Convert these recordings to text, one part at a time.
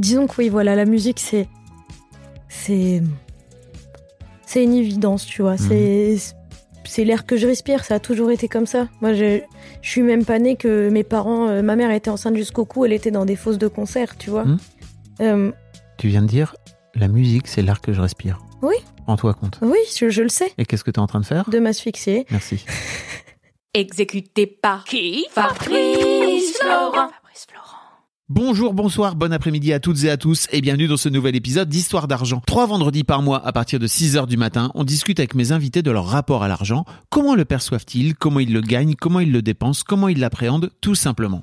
Disons que oui, voilà, la musique, c'est. C'est. C'est une évidence, tu vois. C'est. C'est l'air que je respire, ça a toujours été comme ça. Moi, je, je suis même pas née que mes parents. euh, ma mère était enceinte jusqu'au cou, elle était dans des fosses de concert, tu vois. Mhm. Euh, Tu viens de dire, la musique, c'est l'air que je respire. Oui. Rends-toi compte. oui, je, je le sais, Et qu'est-ce que tu es en train de faire? De m'asphyxier. Merci. Exécuté par qui? Fabrice Florent. Bonjour, bonsoir, bon après-midi à toutes et à tous et bienvenue dans ce nouvel épisode d'Histoire d'argent. Trois vendredis par mois à partir de 6h du matin, on discute avec mes invités de leur rapport à l'argent, comment le perçoivent-ils, comment ils le gagnent, comment ils le dépensent, comment ils l'appréhendent, tout simplement.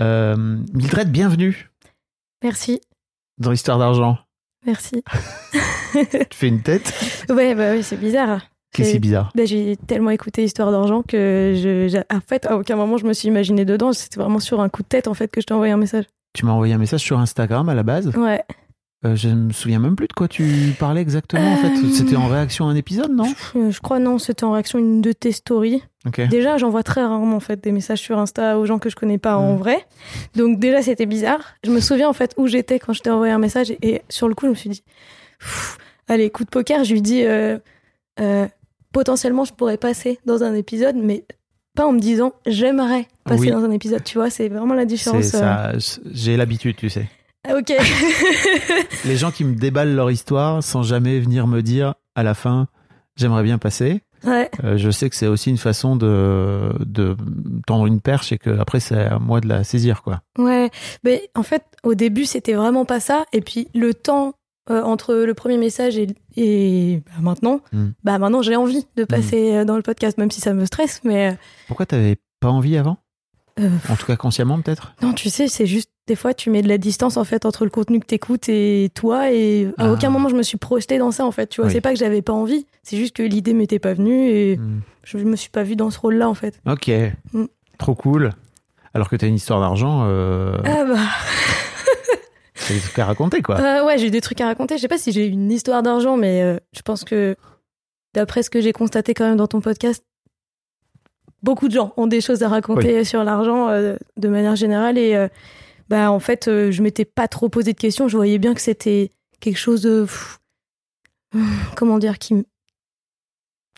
Euh, Mildred, bienvenue Merci, dans l'histoire d'argent. merci. Tu fais une tête? Ouais, bah oui, c'est bizarre. Qu'est-ce qui est bizarre? Bah, j'ai tellement écouté Histoire d'argent que je, en fait, à aucun moment je me suis imaginé dedans. C'était vraiment sur un coup de tête en fait que je t'ai envoyé un message. Tu m'as envoyé un message sur Instagram à la base? Ouais. Euh, je me souviens même plus de quoi tu parlais exactement en fait. Euh, C'était en réaction à un épisode, non? Euh, Je crois non, c'était en réaction à une de tes stories. Ok. Déjà, j'envoie très rarement en fait des messages sur Insta aux gens que je connais pas en vrai. Donc déjà, c'était bizarre. Je me souviens en fait où j'étais quand je t'ai envoyé un message et, et sur le coup, je me suis dit, allez, coup de poker, je lui dis, euh, euh, potentiellement, je pourrais passer dans un épisode, mais pas en me disant, j'aimerais passer Oui. dans un épisode. Tu vois, c'est vraiment la différence. J'ai l'habitude, tu sais. Ah, ok. Les gens qui me déballent leur histoire sans jamais venir me dire à la fin, j'aimerais bien passer. ouais. Euh, je sais que c'est aussi une façon de, de tendre une perche et que après c'est à moi de la saisir, quoi. Ouais, mais en fait, au début, c'était vraiment pas ça. Et puis, le temps euh, entre le premier message et, et bah, maintenant, Mm. bah maintenant, j'ai envie de passer euh, dans le podcast, même si ça me stresse. Mais Pourquoi t'avais pas envie avant? Euh, En tout cas consciemment peut-être? Non, tu sais, c'est juste des fois, tu mets de la distance en fait entre le contenu que t'écoutes et toi. Et à Ah. aucun moment, je me suis projetée dans ça en fait. Tu vois, Oui. c'est pas que j'avais pas envie, c'est juste que l'idée m'était pas venue et Hmm. je me suis pas vue dans ce rôle-là en fait. Ok. Mm. Trop cool. Alors que t'as une histoire d'argent, euh, Ah bah. t'as des trucs à raconter, quoi. Euh, ouais, j'ai des trucs à raconter. Je sais pas si j'ai une histoire d'argent, mais je pense que d'après ce que j'ai constaté quand même dans ton podcast, beaucoup de gens ont des choses à raconter sur l'argent euh, de manière générale. Et euh, bah en fait, euh, je m'étais pas trop posé de questions. Je voyais bien que c'était quelque chose de pff, comment dire qui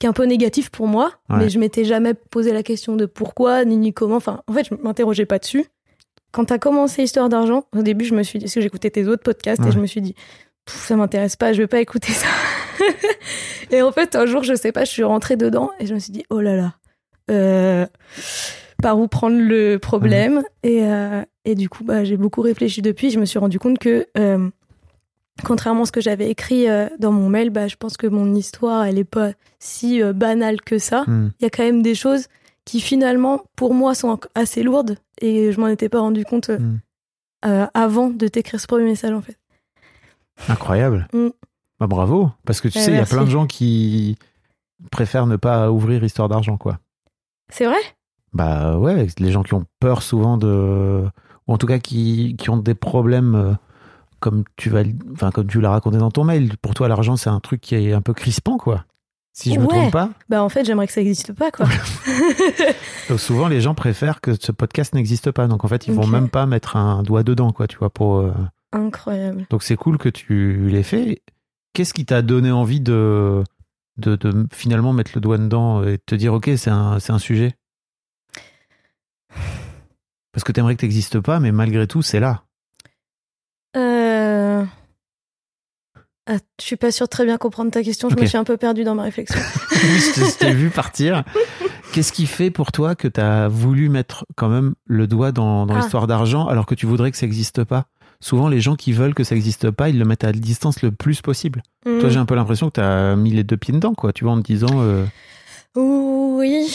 qui est un peu négatif pour moi, Ouais. mais je m'étais jamais posé la question de pourquoi ni ni comment. Enfin, en fait, je m'interrogeais pas dessus. Quand t'as commencé Histoire d'argent, au début, je me suis dit, parce que j'écoutais tes autres podcasts Ouais. et je me suis dit, ça m'intéresse pas, je vais pas écouter ça. et en fait, un jour, je sais pas, je suis rentrée dedans et je me suis dit, oh là là, euh, par où prendre le problème et, euh, et du coup, bah, j'ai beaucoup réfléchi depuis. Je me suis rendu compte que euh, contrairement à ce que j'avais écrit dans mon mail, bah, je pense que mon histoire, elle est pas si banale que ça. Hmm. Il y a quand même des choses qui finalement, pour moi, sont assez lourdes et je m'en étais pas rendu compte euh, avant de t'écrire ce premier message en fait. Incroyable. Mm. Bah, bravo. Parce que tu Eh, sais, il y a plein de gens qui préfèrent ne pas ouvrir histoire d'argent, quoi. C'est vrai? Bah ouais, les gens qui ont peur souvent de. Ou en tout cas qui, qui ont des problèmes euh, comme tu vas enfin comme tu l'as raconté dans ton mail. Pour toi, l'argent, c'est un truc qui est un peu crispant, quoi. Si je me Ouais. trompe pas. Bah en fait, j'aimerais que ça n'existe pas quoi. Donc souvent, les gens préfèrent que ce podcast n'existe pas. Donc en fait, ils vont Ok. même pas mettre un doigt dedans, quoi, tu vois, pour. euh, Incroyable. Donc c'est cool que tu l'aies fait. Qu'est-ce qui t'a donné envie de, de, de finalement mettre le doigt dedans et te dire, ok, c'est un, c'est un sujet Parce que t'aimerais que t'existes pas, mais malgré tout, c'est là. Euh... Ah, je suis pas sûre de très bien comprendre ta question. Je me suis un peu perdue dans ma réflexion. Je t'ai- vu partir. Qu'est-ce qui fait pour toi que t'as voulu mettre quand même le doigt dans, dans Ah. l'histoire d'argent alors que tu voudrais que ça n'existe pas? Souvent, les gens qui veulent que ça n'existe pas, ils le mettent à distance le plus possible. Toi, Hmm. j'ai un peu l'impression que t'as mis les deux pieds dedans, quoi. Tu vois, en te disant, euh, Oui.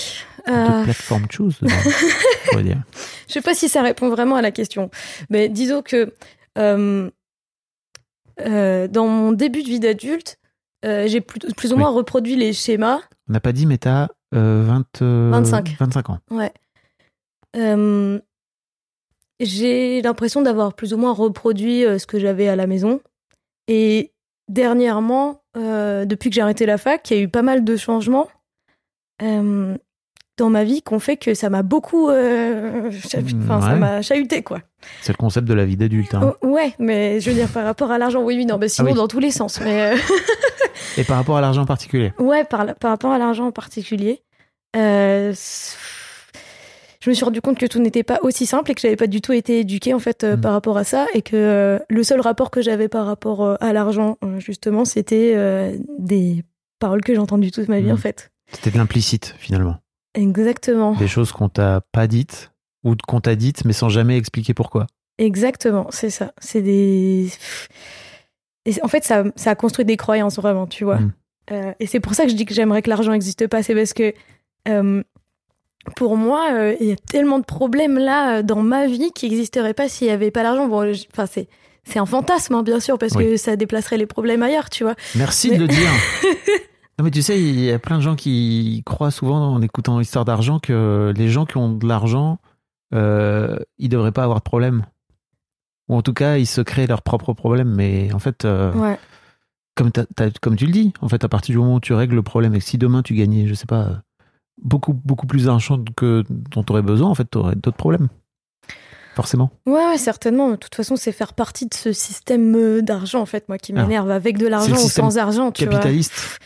Euh, plateformes choose, euh, on pourrait dire. Je sais pas si ça répond vraiment à la question, mais disons que euh, euh, dans mon début de vie d'adulte, euh, j'ai plus, plus ou Oui. moins reproduit les schémas. On n'a pas dit, mais t'as euh, 20, euh, 25. 25 ans. Ouais. J'ai l'impression d'avoir plus ou moins reproduit euh, ce que j'avais à la maison. Et dernièrement, euh, depuis que j'ai arrêté la fac, il y a eu pas mal de changements euh, dans ma vie qui ont fait que ça m'a beaucoup. euh, cha- Enfin, ça m'a chahuté, quoi. C'est le concept de la vie d'adulte. hein. Oh, ouais, mais je veux dire, par rapport à l'argent, oui, oui, non, mais sinon, Ah oui. dans tous les sens. Mais Et par rapport à l'argent en particulier. ouais, par, par rapport à l'argent en particulier, je me suis rendu compte que tout n'était pas aussi simple et que j'avais pas du tout été éduquée, en fait, euh, Mm. par rapport à ça. Et que euh, le seul rapport que j'avais par rapport euh, à l'argent, justement, c'était des paroles que j'ai entendues toute ma vie, Mm. en fait. C'était de l'implicite, finalement. Exactement. Des choses qu'on t'a pas dites ou qu'on t'a dites, mais sans jamais expliquer pourquoi. Exactement, c'est ça. C'est des. Et en fait, ça, ça a construit des croyances vraiment, tu vois. Mm. Et c'est pour ça que je dis que j'aimerais que l'argent n'existe pas. C'est parce que pour moi, euh, il y a tellement de problèmes là euh, dans ma vie qui n'existeraient pas s'il n'y avait pas l'argent. Bon, enfin, c'est. C'est un fantasme, hein, bien sûr, parce Oui. que ça déplacerait les problèmes ailleurs, tu vois. Merci Mais- de le dire. non, mais tu sais, il y a plein de gens qui croient souvent en écoutant l'histoire d'argent que les gens qui ont de l'argent, euh, ils devraient pas avoir de problème. Ou en tout cas, ils se créent leurs propres problèmes. Mais en fait, euh, Ouais. comme, tu le dis, en fait, à partir du moment où tu règles le problème et que si demain tu gagnais, je sais pas, beaucoup, beaucoup plus d'argent que dont tu aurais besoin, en fait, tu aurais d'autres problèmes. Forcément. Ouais, ouais, certainement. De toute façon, c'est faire partie de ce système euh, d'argent, en fait, moi, qui Ah. m'énerve, avec de l'argent ou sans argent, tu vois. Capitaliste.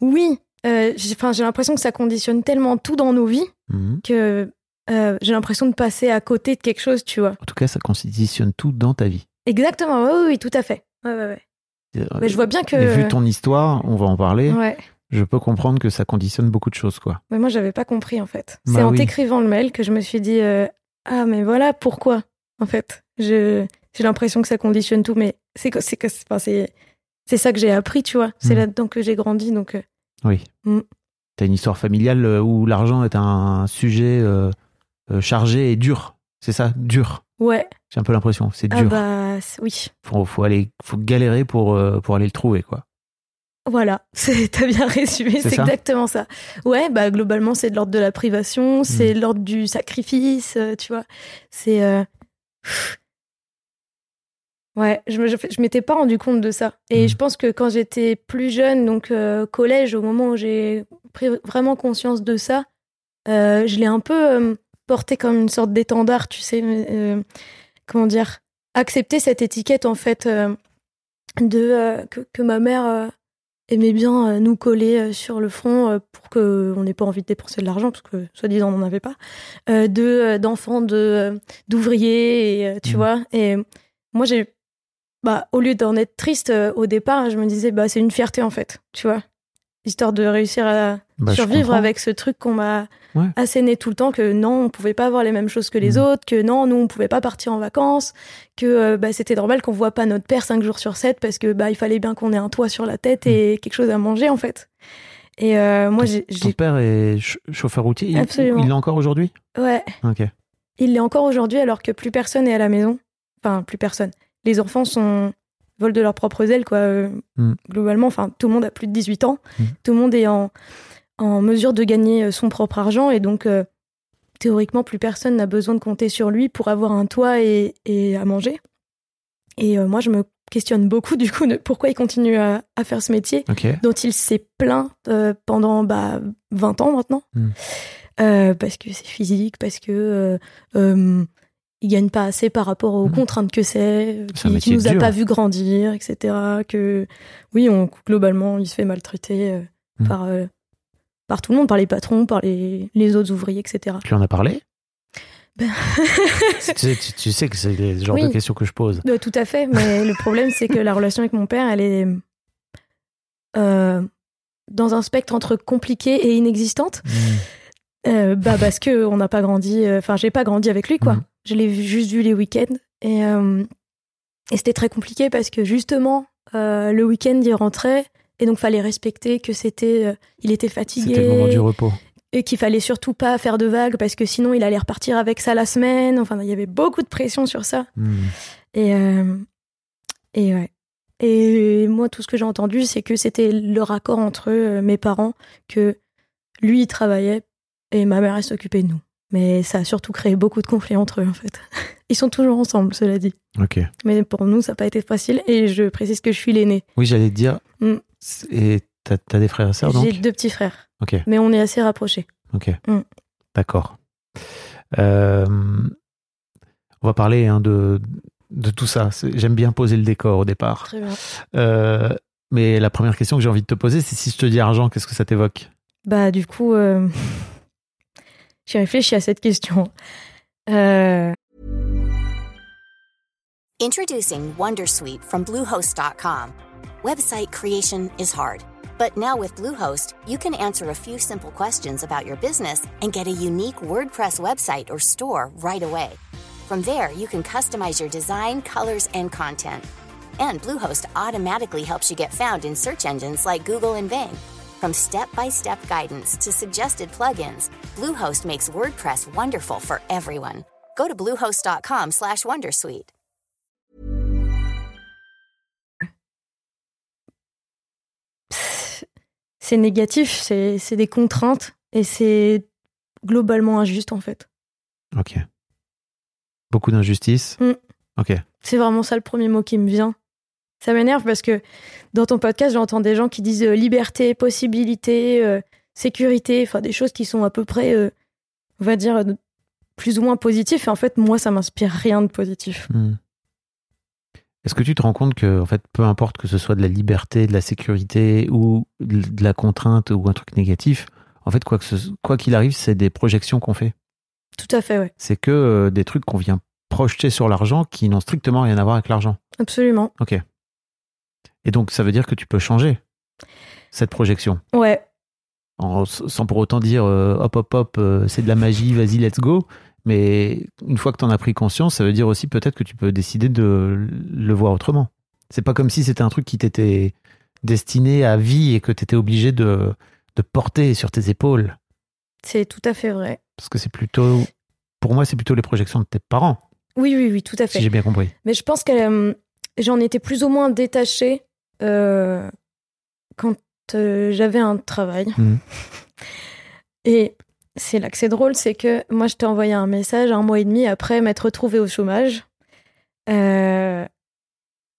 Oui, euh, j'ai l'impression que ça conditionne tellement tout dans nos vies Mhm. que euh, j'ai l'impression de passer à côté de quelque chose, tu vois. En tout cas, ça conditionne tout dans ta vie. Exactement, oui, oui, oui, tout à fait. Ouais, ouais, ouais. Mais je vois bien que. Et vu ton histoire, on va en parler, Ouais, je peux comprendre que ça conditionne beaucoup de choses, quoi. mais moi, j'avais pas compris, en fait. Bah C'est en oui. t'écrivant le mail que je me suis dit euh, Ah, mais voilà pourquoi, en fait. Je- J'ai l'impression que ça conditionne tout, mais c'est c'est ça que j'ai appris, tu vois. C'est Mm. là-dedans que j'ai grandi, donc. euh, Oui. Mm. T'as une histoire familiale euh, où l'argent est un sujet euh, chargé et dur. C'est ça, dur. Ouais, J'ai un peu l'impression, c'est ah dur. bah c'est- oui. Faut, faut aller, faut galérer pour pour aller le trouver, quoi. Voilà, t'as bien résumé, C'est exactement ça. Ouais, bah globalement c'est de l'ordre de la privation, Mm. c'est de l'ordre du sacrifice, euh, tu vois. C'est euh, ouais, je me, je, je m'étais pas rendu compte de ça. Et Mm. je pense que quand j'étais plus jeune, donc euh, collège, au moment où j'ai pris vraiment conscience de ça, je l'ai un peu porté comme une sorte d'étendard, tu sais. comment dire Accepter cette étiquette en fait de que, que ma mère aimait bien euh, nous coller euh, sur le front euh, pour que on n'ait pas envie de dépenser de l'argent parce que soi-disant on n'en avait pas de d'enfants de d'ouvriers et tu Mhm. vois et moi j'ai bah au lieu d'en être triste au départ je me disais bah c'est une fierté en fait tu vois histoire de réussir à Bah, survivre avec ce truc qu'on m'a Ouais. asséné tout le temps que non, on pouvait pas avoir les mêmes choses que les Mhm. autres, que non, nous on pouvait pas partir en vacances, que euh, bah, c'était normal qu'on voit pas notre père cinq jours sur 7 parce que bah il fallait bien qu'on ait un toit sur la tête et quelque chose à manger en fait. Et euh, moi j'ai Ton père est ch- chauffeur routier. Il, Absolument. il l'est encore aujourd'hui? Ouais, Ok. il l'est encore aujourd'hui alors que plus personne est à la maison. Enfin, plus personne. Les enfants sont volent de leurs propres ailes quoi. euh, Mhm. Globalement, enfin tout le monde a plus de 18 ans. Mhm. Tout le monde est en en mesure de gagner euh, son propre argent et donc euh, théoriquement plus personne n'a besoin de compter sur lui pour avoir un toit et, et à manger. Et euh, moi je me questionne beaucoup du coup de pourquoi il continue à, à faire ce métier dont il s'est plaint euh, pendant bah, 20 ans maintenant. Mm. Parce que c'est physique, parce que euh, euh, il gagne pas assez par rapport aux Mm. contraintes que c'est, qui, qui nous a dur. pas vu grandir, etc. Que oui, on, globalement, il se fait maltraiter euh, Mm. par, euh, par tout le monde, par les patrons, par les, les autres ouvriers, etc. Tu en as parlé? Ben- tu, sais, tu- tu sais que c'est le genre Oui. de questions que je pose. Euh, tout à fait, mais le problème, c'est que la relation avec mon père, elle est euh, dans un spectre entre compliquée et inexistante. Euh, bah parce que on n'a pas grandi. Enfin, j'ai pas grandi avec lui, quoi. Je l'ai juste vu les week-ends et euh, et c'était très compliqué parce que justement euh, le week-end il rentrait et donc fallait respecter que c'était, euh, il était fatigué C'était le moment du repos. et qu'il fallait surtout pas faire de vagues parce que sinon il allait repartir avec ça la semaine. Enfin, il y avait beaucoup de pression sur ça. Hmm. Et, euh, et ouais. Et moi, tout ce que j'ai entendu, c'est que c'était le raccord entre mes parents, que lui, il travaillait et ma mère, elle s'occupait de nous. Mais ça a surtout créé beaucoup de conflits entre eux, en fait. Ils sont toujours ensemble, cela dit. Ok. Mais pour nous, ça n'a pas été facile. Et je précise que je suis l'aînée. Oui, j'allais te dire. C'est- Et t'as as des frères et sœurs donc J'ai deux petits frères. Ok. Mais on est assez rapprochés. Ok. Mm. D'accord. Euh, on va parler hein, de, de tout ça. J'aime bien poser le décor au départ. Très bien. Euh, mais la première question que j'ai envie de te poser, c'est si je te dis argent, qu'est-ce que ça t'évoque? Bah, du coup, euh, j'ai réfléchi à cette question. Euh, Introducing Wondersuite from Bluehost.com. Website creation is hard, but now with Bluehost, you can answer a few simple questions about your business and get a unique WordPress website or store right away. From there, you can customize your design, colors, and content. And Bluehost automatically helps you get found in search engines like Google and Bing. From step-by-step guidance to suggested plugins, Bluehost makes WordPress wonderful for everyone. Go to bluehost.com/wondersuite. c'est négatif, c'est c'est des contraintes et c'est globalement injuste en fait. Ok. Beaucoup d'injustice. Mm. Ok. C'est vraiment ça le premier mot qui me vient. Ça m'énerve parce que dans ton podcast, j'entends des gens qui disent euh, liberté, possibilité, euh, sécurité, enfin des choses qui sont à peu près, euh, on va dire, plus ou moins positives. Et en fait, moi, ça m'inspire rien de positif. Hmm. Est-ce que tu te rends compte que, en fait, peu importe que ce soit de la liberté, de la sécurité ou de la contrainte ou un truc négatif, en fait, quoi qu'il arrive, c'est des projections qu'on fait. Tout à fait, ouais. C'est que euh, des trucs qu'on vient projeter sur l'argent qui n'ont strictement rien à voir avec l'argent. Absolument. Ok. Et donc, ça veut dire que tu peux changer cette projection. Ouais. En- sans pour autant dire euh, hop, hop, hop, euh, c'est de la magie, vas-y, let's go. Mais une fois que tu en as pris conscience, ça veut dire aussi peut-être que tu peux décider de le voir autrement. C'est pas comme si c'était un truc qui t'était destiné à vie et que tu étais obligé de, de porter sur tes épaules. C'est tout à fait vrai. Parce que c'est plutôt, pour moi, c'est plutôt les projections de tes parents, Oui, oui, oui, tout à fait. si j'ai bien compris. Mais je pense que euh, j'en étais plus ou moins détachée euh, quand euh, j'avais un travail. Mhm. Et c'est là que c'est drôle, c'est que moi, je t'ai envoyé un message un mois et demi après m'être retrouvée au chômage. Euh,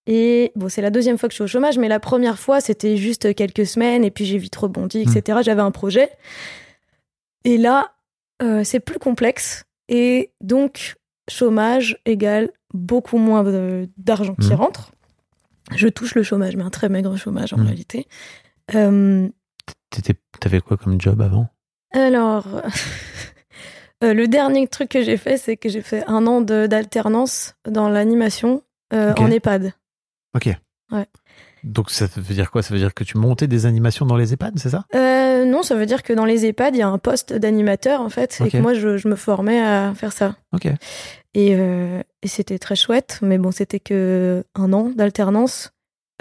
et bon, c'est la deuxième fois que je suis au chômage, mais la première fois, c'était juste quelques semaines, et puis j'ai vite rebondi, etc. J'avais un projet. Et là, euh, c'est plus complexe. Et donc, chômage égale beaucoup moins d'argent qui Mhm. rentre. Je touche le chômage, mais un très maigre chômage en Mhm. réalité. Euh, T'avais quoi comme job avant? Alors, euh, le dernier truc que j'ai fait, c'est que j'ai fait un an d'alternance dans l'animation euh, en EHPAD. Ok. Ouais. Donc ça veut dire quoi? Ça veut dire que tu montais des animations dans les EHPAD, c'est ça? Euh, non, ça veut dire que dans les EHPAD, il y a un poste d'animateur, en fait, et que moi, je, je me formais à faire ça. Ok. Et, euh, et c'était très chouette, mais bon, c'était que un an d'alternance.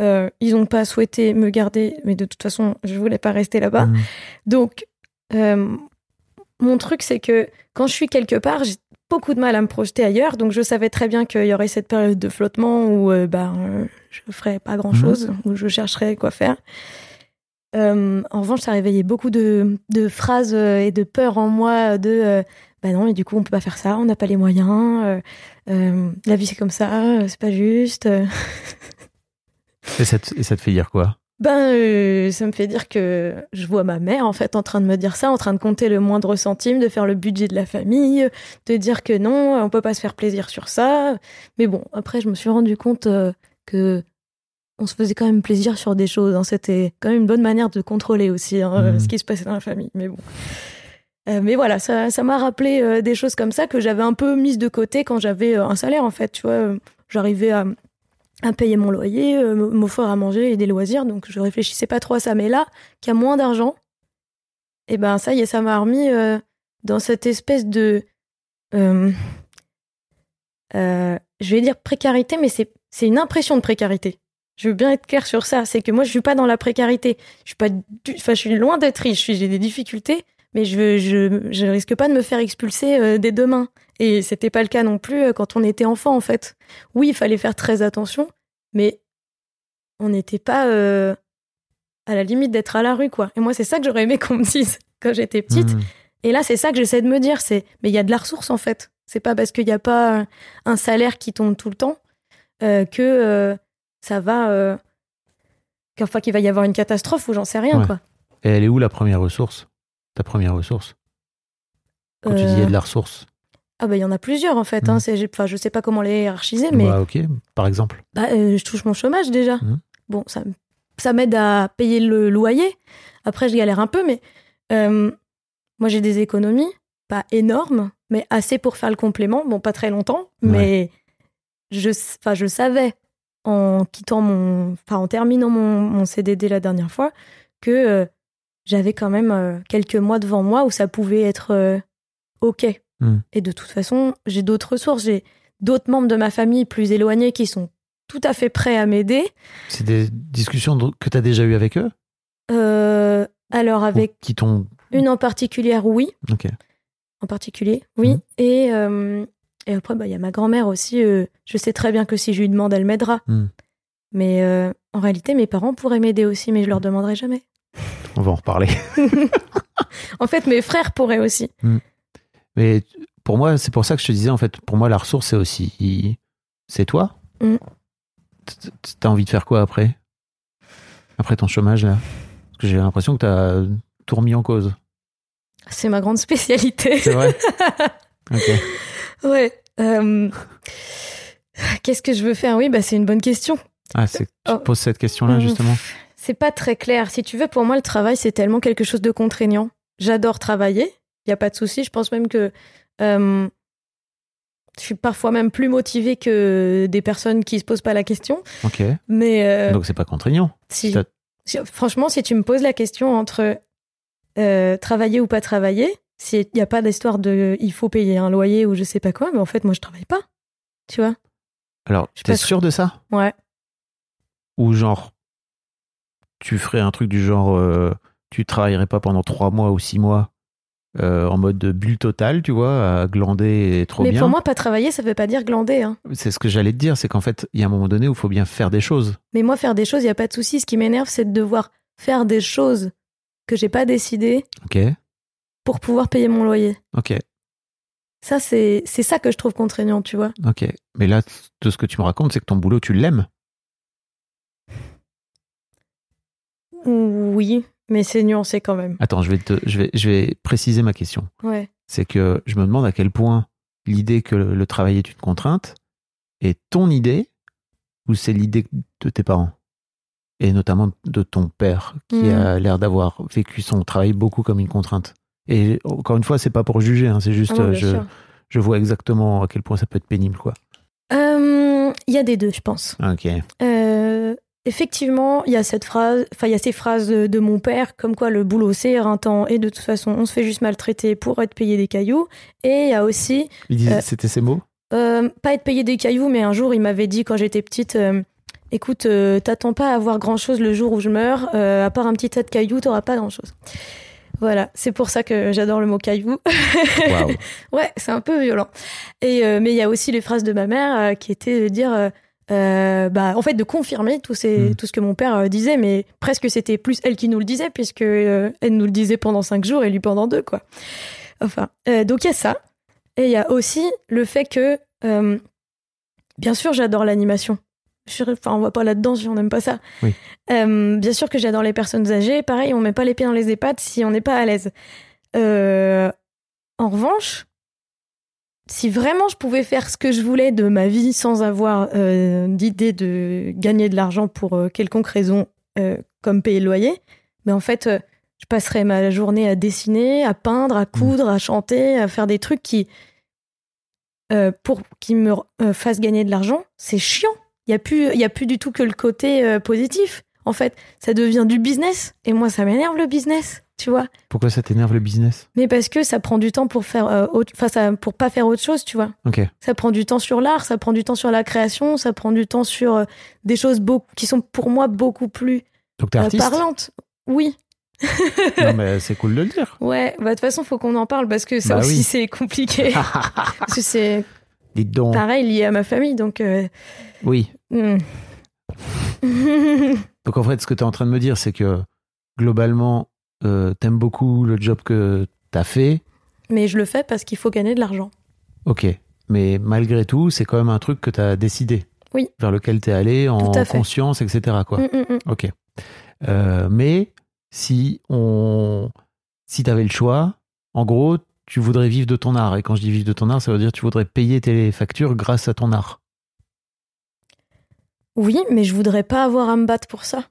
Euh, ils n'ont pas souhaité me garder, mais de toute façon, je voulais pas rester là-bas. Mhm. Donc, euh, mon truc, c'est que quand je suis quelque part, j'ai beaucoup de mal à me projeter ailleurs. Donc, je savais très bien qu'il y aurait cette période de flottement où bah, je ferais pas grand-chose, où je chercherais quoi faire. Euh, en revanche, ça réveillait beaucoup de, de phrases euh, et de peurs en moi de euh, bah non, mais du coup, on peut pas faire ça, on n'a pas les moyens, euh, euh, la vie c'est comme ça, euh, c'est pas juste. euh. Et ça, te, et ça te fait dire quoi? Ben, euh, ça me fait dire que je vois ma mère en fait en train de me dire ça, en train de compter le moindre centime, de faire le budget de la famille, de dire que non, on peut pas se faire plaisir sur ça. Mais bon, après, je me suis rendu compte euh, que on se faisait quand même plaisir sur des choses. hein. C'était quand même une bonne manière de contrôler aussi hein, Mhm. euh, ce qui se passait dans la famille. Mais bon. Euh, mais voilà, ça ça m'a rappelé euh, des choses comme ça que j'avais un peu mises de côté quand j'avais euh, un salaire en fait. Tu vois, j'arrivais à à payer mon loyer, m'offrir à manger et des loisirs, donc je réfléchissais pas trop à ça. Mais là, qu'il y a moins d'argent, et ben ça y est, ça m'a remis dans cette espèce de, je vais dire précarité, mais c'est une impression de précarité. Je veux bien être clair sur ça. C'est que moi, je suis pas dans la précarité. Je suis pas, du- enfin, je suis loin d'être riche. J'ai des difficultés, mais je, je, je risque pas de me faire expulser euh, dès demain. Et c'était pas le cas non plus euh, quand on était enfant, en fait. Oui, il fallait faire très attention, mais on n'était pas euh, à la limite d'être à la rue, quoi. Et moi, c'est ça que j'aurais aimé qu'on me dise quand j'étais petite. Mhm. Et là, c'est ça que j'essaie de me dire, c'est mais il y a de la ressource en fait. C'est pas parce qu'il n'y a pas un- salaire qui tombe tout le temps euh, que ça va, euh, qu'enfin qu'il va y avoir une catastrophe ou j'en sais rien Ouais. quoi. Et elle est où la première ressource? Ta première ressource? Quand tu dis il y a Euh, de la ressource Ah bah il y en a plusieurs en fait. Mhm. Hein, j'ai- enfin, je sais pas comment les hiérarchiser, mais Bah, ok, par exemple. bah, euh, je touche mon chômage déjà. Mhm. Bon, ça, ça m'aide à payer le loyer. Après, je galère un peu, mais euh, moi j'ai des économies, pas énormes, mais assez pour faire le complément. Bon, pas très longtemps, mais je, s- enfin, je savais en quittant mon, enfin, en terminant mon, mon CDD la dernière fois, que euh, j'avais quand même euh, quelques mois devant moi où ça pouvait être euh, ok. Mhm. Et de toute façon, j'ai d'autres ressources, j'ai d'autres membres de ma famille plus éloignés qui sont tout à fait prêts à m'aider. C'est des discussions que tu as déjà eues avec eux? Alors Ou avec Qui t'ont. une en particulière, oui. Ok. En particulier, oui. Et, et après, bah, il y a ma grand-mère aussi. euh, je sais très bien que si je lui demande, elle m'aidera. Mhm. Mais euh, en réalité, mes parents pourraient m'aider aussi, mais je leur demanderai jamais. On va en reparler. En fait, mes frères pourraient aussi. Mais pour moi, c'est pour ça que je te disais, en fait, pour moi, la ressource, c'est aussi. C'est toi Mm. T'as envie de faire quoi après? Après ton chômage, là? Parce que j'ai l'impression que t'as tout remis en cause. C'est ma grande spécialité. C'est vrai? Ok. Ouais. euh, Qu'est-ce que je veux faire? Oui, bah, c'est une bonne question. Ah, c'est tu Oh. poses cette question-là, Mm. justement C'est pas très clair. Si tu veux, pour moi, le travail, c'est tellement quelque chose de contraignant. J'adore travailler, il n'y a pas de souci. Je pense même que euh, je suis parfois même plus motivée que des personnes qui se posent pas la question. Ok. Mais euh, Donc, c'est pas contraignant. si- franchement, si tu me poses la question entre euh, travailler ou pas travailler, s'il n'y a pas d'histoire de il faut payer un loyer ou je sais pas quoi, mais en fait, moi, je travaille pas. Tu vois? Alors, t'es sûr de ça? Ouais. Ou genre, tu ferais un truc du genre, euh, tu travaillerais pas pendant trois mois ou six mois euh, en mode bulle totale, tu vois, à glander et trop mais bien? pour moi, pas travailler, ça veut pas dire glander. Hein. C'est ce que j'allais te dire, c'est qu'en fait, il y a un moment donné où il faut bien faire des choses. Mais moi, faire des choses, il n'y a pas de souci. Ce qui m'énerve, c'est de devoir faire des choses que j'ai pas décidées Ok, pour pouvoir payer mon loyer. ok, Ça, c'est c'est ça que je trouve contraignant, tu vois. ok. Mais là, tout ce que tu me racontes, c'est que ton boulot, tu l'aimes. Oui, mais c'est nuancé quand même. Attends, je vais, te, je, vais, je vais préciser ma question. Ouais. C'est que je me demande à quel point l'idée que le, le travail est une contrainte est ton idée ou c'est l'idée de tes parents? Et notamment de ton père qui Mhm. a l'air d'avoir vécu son travail beaucoup comme une contrainte. Et encore une fois, c'est pas pour juger, hein, c'est juste Ah non, euh, je, je vois exactement à quel point ça peut être pénible, quoi. Euh, Il y a des deux, je pense. Ok. Euh, effectivement, il y a cette phrase, enfin, il y a ces phrases de, de mon père, comme quoi le boulot c'est éreintant et de toute façon, on se fait juste maltraiter pour être payé des cailloux. Et il y a aussi, Il disait, Euh, c'était ces mots? pas être payé des cailloux, mais un jour, il m'avait dit quand j'étais petite, écoute, euh, t'attends pas à avoir grand chose le jour où je meurs, euh, à part un petit tas de cailloux, t'auras pas grand chose. Voilà, c'est pour ça que j'adore le mot caillou. Waouh. Ouais, c'est un peu violent. Et euh, mais il y a aussi les phrases de ma mère euh, qui étaient de dire, euh, bah, en fait, de confirmer tout, ces, Mm. tout ce que mon père disait, mais presque c'était plus elle qui nous le disait puisque elle nous le disait pendant cinq jours et lui pendant deux, quoi. Enfin, donc il y a ça. Et il y a aussi le fait que, bien sûr, j'adore l'animation. Je- Enfin, on va pas là-dedans si on n'aime pas ça. Oui. Euh, bien sûr que j'adore les personnes âgées. Pareil, on met pas les pieds dans les EHPAD si on n'est pas à l'aise. Euh, en revanche, si vraiment je pouvais faire ce que je voulais de ma vie sans avoir euh, d'idée de gagner de l'argent pour euh, quelconque raison, euh, comme payer le loyer, mais en fait, euh, je passerais ma journée à dessiner, à peindre, à coudre, à chanter, à faire des trucs qui, euh, pour qui me euh, fassent gagner de l'argent, c'est chiant. Il y a plus, il y a plus du tout que le côté euh, positif. En fait, ça devient du business, et moi, ça m'énerve le business, tu vois. Pourquoi ça t'énerve le business? Mais parce que ça prend du temps pour faire euh, autre, enfin, ça- pour pas faire autre chose, tu vois. Ok. Ça prend du temps sur l'art, ça prend du temps sur la création, ça prend du temps sur euh, des choses qui sont pour moi beaucoup plus Donc parlantes. Oui, Non, mais c'est cool de le dire. ouais. Bah de toute façon, faut qu'on en parle parce que ça Bah aussi oui. c'est compliqué. parce que c'est Dites donc. pareil lié à ma famille, donc. euh, Oui. hmm. Donc en fait, ce que tu es en train de me dire, c'est que globalement, euh, t'aimes beaucoup le job que t'as fait. Mais je le fais parce qu'il faut gagner de l'argent. Ok. Mais malgré tout, c'est quand même un truc que t'as décidé. Oui. Vers lequel t'es allé en Tout à fait. conscience, etc. Quoi. Mm, mm, mm. Ok. Euh, mais si on, si t'avais le choix, en gros, tu voudrais vivre de ton art. Et quand je dis vivre de ton art, ça veut dire que tu voudrais payer tes factures grâce à ton art. Oui, mais je voudrais pas avoir à me battre pour ça.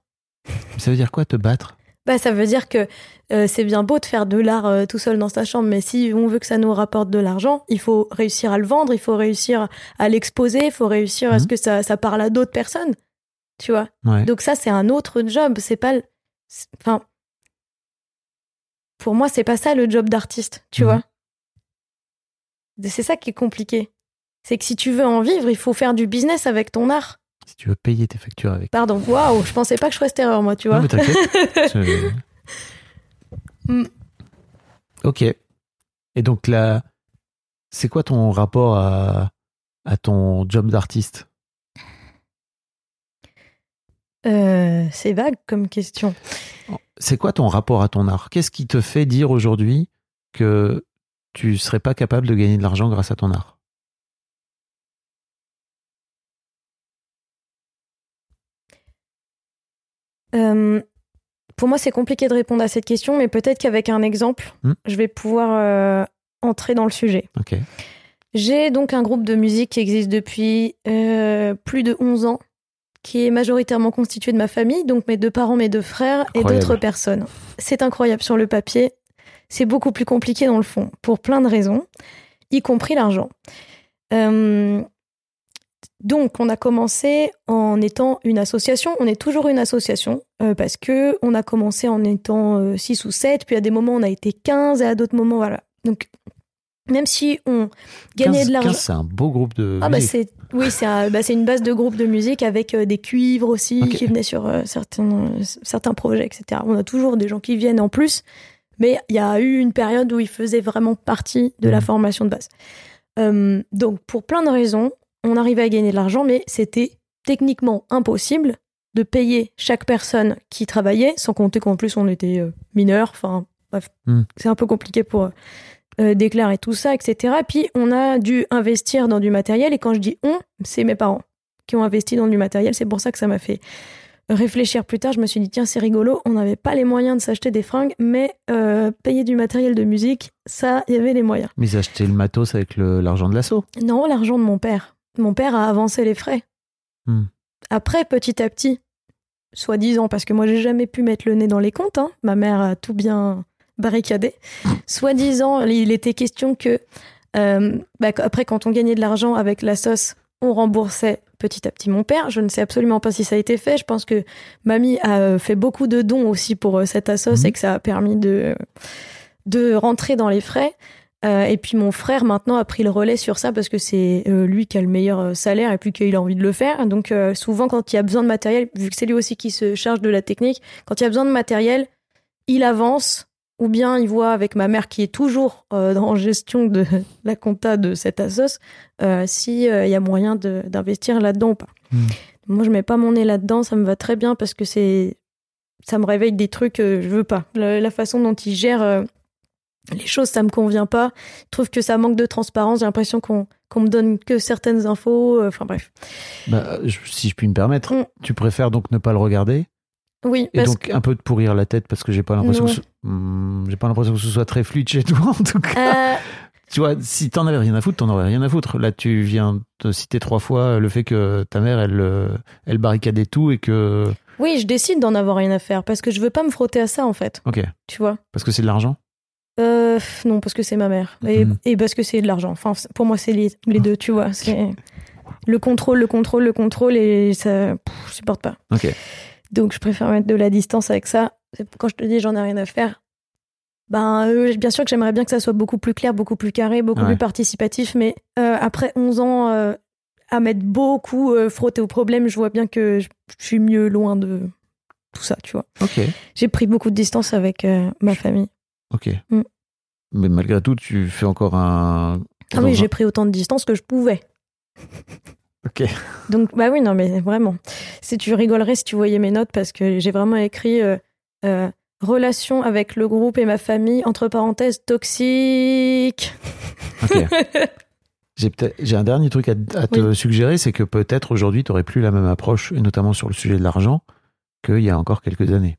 Ça veut dire quoi, te battre? Bah, ça veut dire que euh, c'est bien beau de faire de l'art euh, tout seul dans sa chambre, mais si on veut que ça nous rapporte de l'argent, il faut réussir à le vendre, il faut réussir à l'exposer, il faut réussir à ce Mhm. que ça, ça parle à d'autres personnes. Tu vois? Ouais. Donc ça, c'est un autre job. C'est pas... Enfin... Pour moi, c'est pas ça le job d'artiste, tu Mhm. vois C'est ça qui est compliqué. C'est que si tu veux en vivre, il faut faire du business avec ton art. Si tu veux payer tes factures avec. Pardon, waouh, je pensais pas que je ferais cette erreur, moi, tu vois. Non, mais t'inquiète. C'est- Mm. Ok. Et donc là, c'est quoi ton rapport à, à ton job d'artiste? Euh, c'est vague comme question. C'est quoi ton rapport à ton art? Qu'est-ce qui te fait dire aujourd'hui que tu serais pas capable de gagner de l'argent grâce à ton art? Euh, pour moi, c'est compliqué de répondre à cette question, mais peut-être qu'avec un exemple, Hmm. je vais pouvoir euh, entrer dans le sujet. J'ai donc un groupe de musique qui existe depuis euh, plus de 11 ans, qui est majoritairement constitué de ma famille, donc mes deux parents, mes deux frères et d'autres personnes. C'est incroyable sur le papier, c'est beaucoup plus compliqué dans le fond, pour plein de raisons, y compris l'argent. Euh, donc, on a commencé en étant une association. On est toujours une association euh, parce que on a commencé en étant 6 ou 7, puis à des moments on a été 15 et à d'autres moments, voilà. Donc, même si on gagnait 15, de l'argent. 15, c'est un beau groupe de Ah bah musique. c'est oui c'est un- bah, une base de groupe de musique avec euh, des cuivres aussi qui venaient sur euh, certains euh, certains projets etc. On a toujours des gens qui viennent en plus, mais il y a eu une période où ils faisaient vraiment partie de la Mhm. formation de base. Euh, donc pour plein de raisons, on arrivait à gagner de l'argent, mais c'était techniquement impossible de payer chaque personne qui travaillait, sans compter qu'en plus on était mineurs. Enfin bref, Mhm. c'est un peu compliqué pour euh, déclarer tout ça, etc. Puis on a dû investir dans du matériel, et quand je dis on, c'est mes parents qui ont investi dans du matériel. C'est pour ça que ça m'a fait réfléchir plus tard. Je me suis dit, tiens, c'est rigolo, on n'avait pas les moyens de s'acheter des fringues, mais euh, payer du matériel de musique, ça, il y avait les moyens. Mais ils achetaient le matos avec l'argent de l'assaut. Non, l'argent de mon père. Mon père a avancé les frais. Hmm. Après, petit à petit, soi-disant, parce que moi, j'ai jamais pu mettre le nez dans les comptes, hein. ma mère a tout bien barricadé. Soi-disant, il était question que, euh, bah, après, quand on gagnait de l'argent avec la sauce, on remboursait petit à petit mon père. Je ne sais absolument pas si ça a été fait. Je pense que mamie a euh, fait beaucoup de dons aussi pour euh, cette assos Mhm. et que ça a permis de, de rentrer dans les frais. Euh, et puis mon frère maintenant a pris le relais sur ça parce que c'est euh, lui qui a le meilleur salaire et puis qu'il a envie de le faire. Donc euh, souvent quand il y a besoin de matériel, vu que c'est lui aussi qui se charge de la technique, quand il y a besoin de matériel, il avance ou bien il voit avec ma mère qui est toujours euh, en gestion de la compta de cette assos euh, si euh, y a moyen de- d'investir là-dedans ou pas. Hmm. Moi je mets pas mon nez là-dedans, ça me va très bien parce que c'est ça me réveille des trucs que je veux pas. La, la façon dont il gère euh, les choses, ça me convient pas. Je trouve que ça manque de transparence. J'ai l'impression qu'on qu'on me donne que certaines infos. euh, Enfin bref. Bah, je- si je puis me permettre, tu préfères donc ne pas le regarder Oui, et parce donc un peu te pourrir la tête parce que j'ai pas l'impression que. Hmm, j'ai pas l'impression que ce soit très fluide chez toi en tout cas. Euh, Tu vois, si t'en avais rien à foutre, t'en aurais rien à foutre. Là, tu viens de citer trois fois le fait que ta mère, elle, euh, elle barricadait tout et que. oui, je décide d'en avoir rien à faire parce que je veux pas me frotter à ça en fait. Ok. Tu vois. Parce que c'est de l'argent? Euh, non, parce que c'est ma mère. Et, et parce que c'est de l'argent. Enfin, pour moi, c'est les, les deux, tu vois. C'est le contrôle, le contrôle, le contrôle, et ça, pff, je supporte pas. Ok. Donc, je préfère mettre de la distance avec ça. Quand je te dis j'en ai rien à faire, ben, euh, bien sûr que j'aimerais bien que ça soit beaucoup plus clair, beaucoup plus carré, beaucoup Ouais. plus participatif, mais euh, après 11 ans euh, à mettre beaucoup frotté au problème, je vois bien que je, suis mieux loin de tout ça, tu vois. Ok. J'ai pris beaucoup de distance avec ma famille. Ok. Mm. Mais malgré tout, tu fais encore un. Ah oui, j'ai pris autant de distance que je pouvais. Ok. Donc, bah oui, non, mais vraiment. Si tu rigolerais si tu voyais mes notes, parce que j'ai vraiment écrit euh, euh, relation avec le groupe et ma famille, entre parenthèses, toxique. Ok. J'ai un dernier truc à, à te suggérer, c'est que peut-être aujourd'hui, tu n'aurais plus la même approche, et notamment sur le sujet de l'argent, qu'il y a encore quelques années.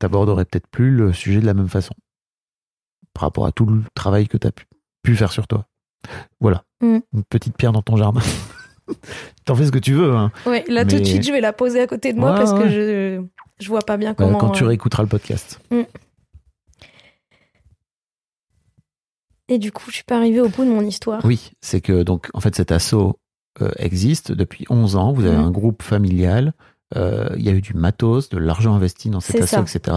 Tu aborderais peut-être plus le sujet de la même façon, par rapport à tout le travail que tu as pu, pu faire sur toi. Voilà, Mm. une petite pierre dans ton jardin. T'en fais ce que tu veux. Hein. Ouais, là tout de suite, je vais la poser à côté de moi Ouais, parce que je, je vois pas bien Euh, comment. quand tu euh, réécouteras le podcast. Et du coup, je suis pas arrivée au bout de mon histoire. Oui, c'est que donc en fait cet assaut euh, existe depuis 11 ans. Vous avez Mhm. un groupe familial. euh, Il y a eu du matos, de l'argent investi dans cet assaut, ça. etc.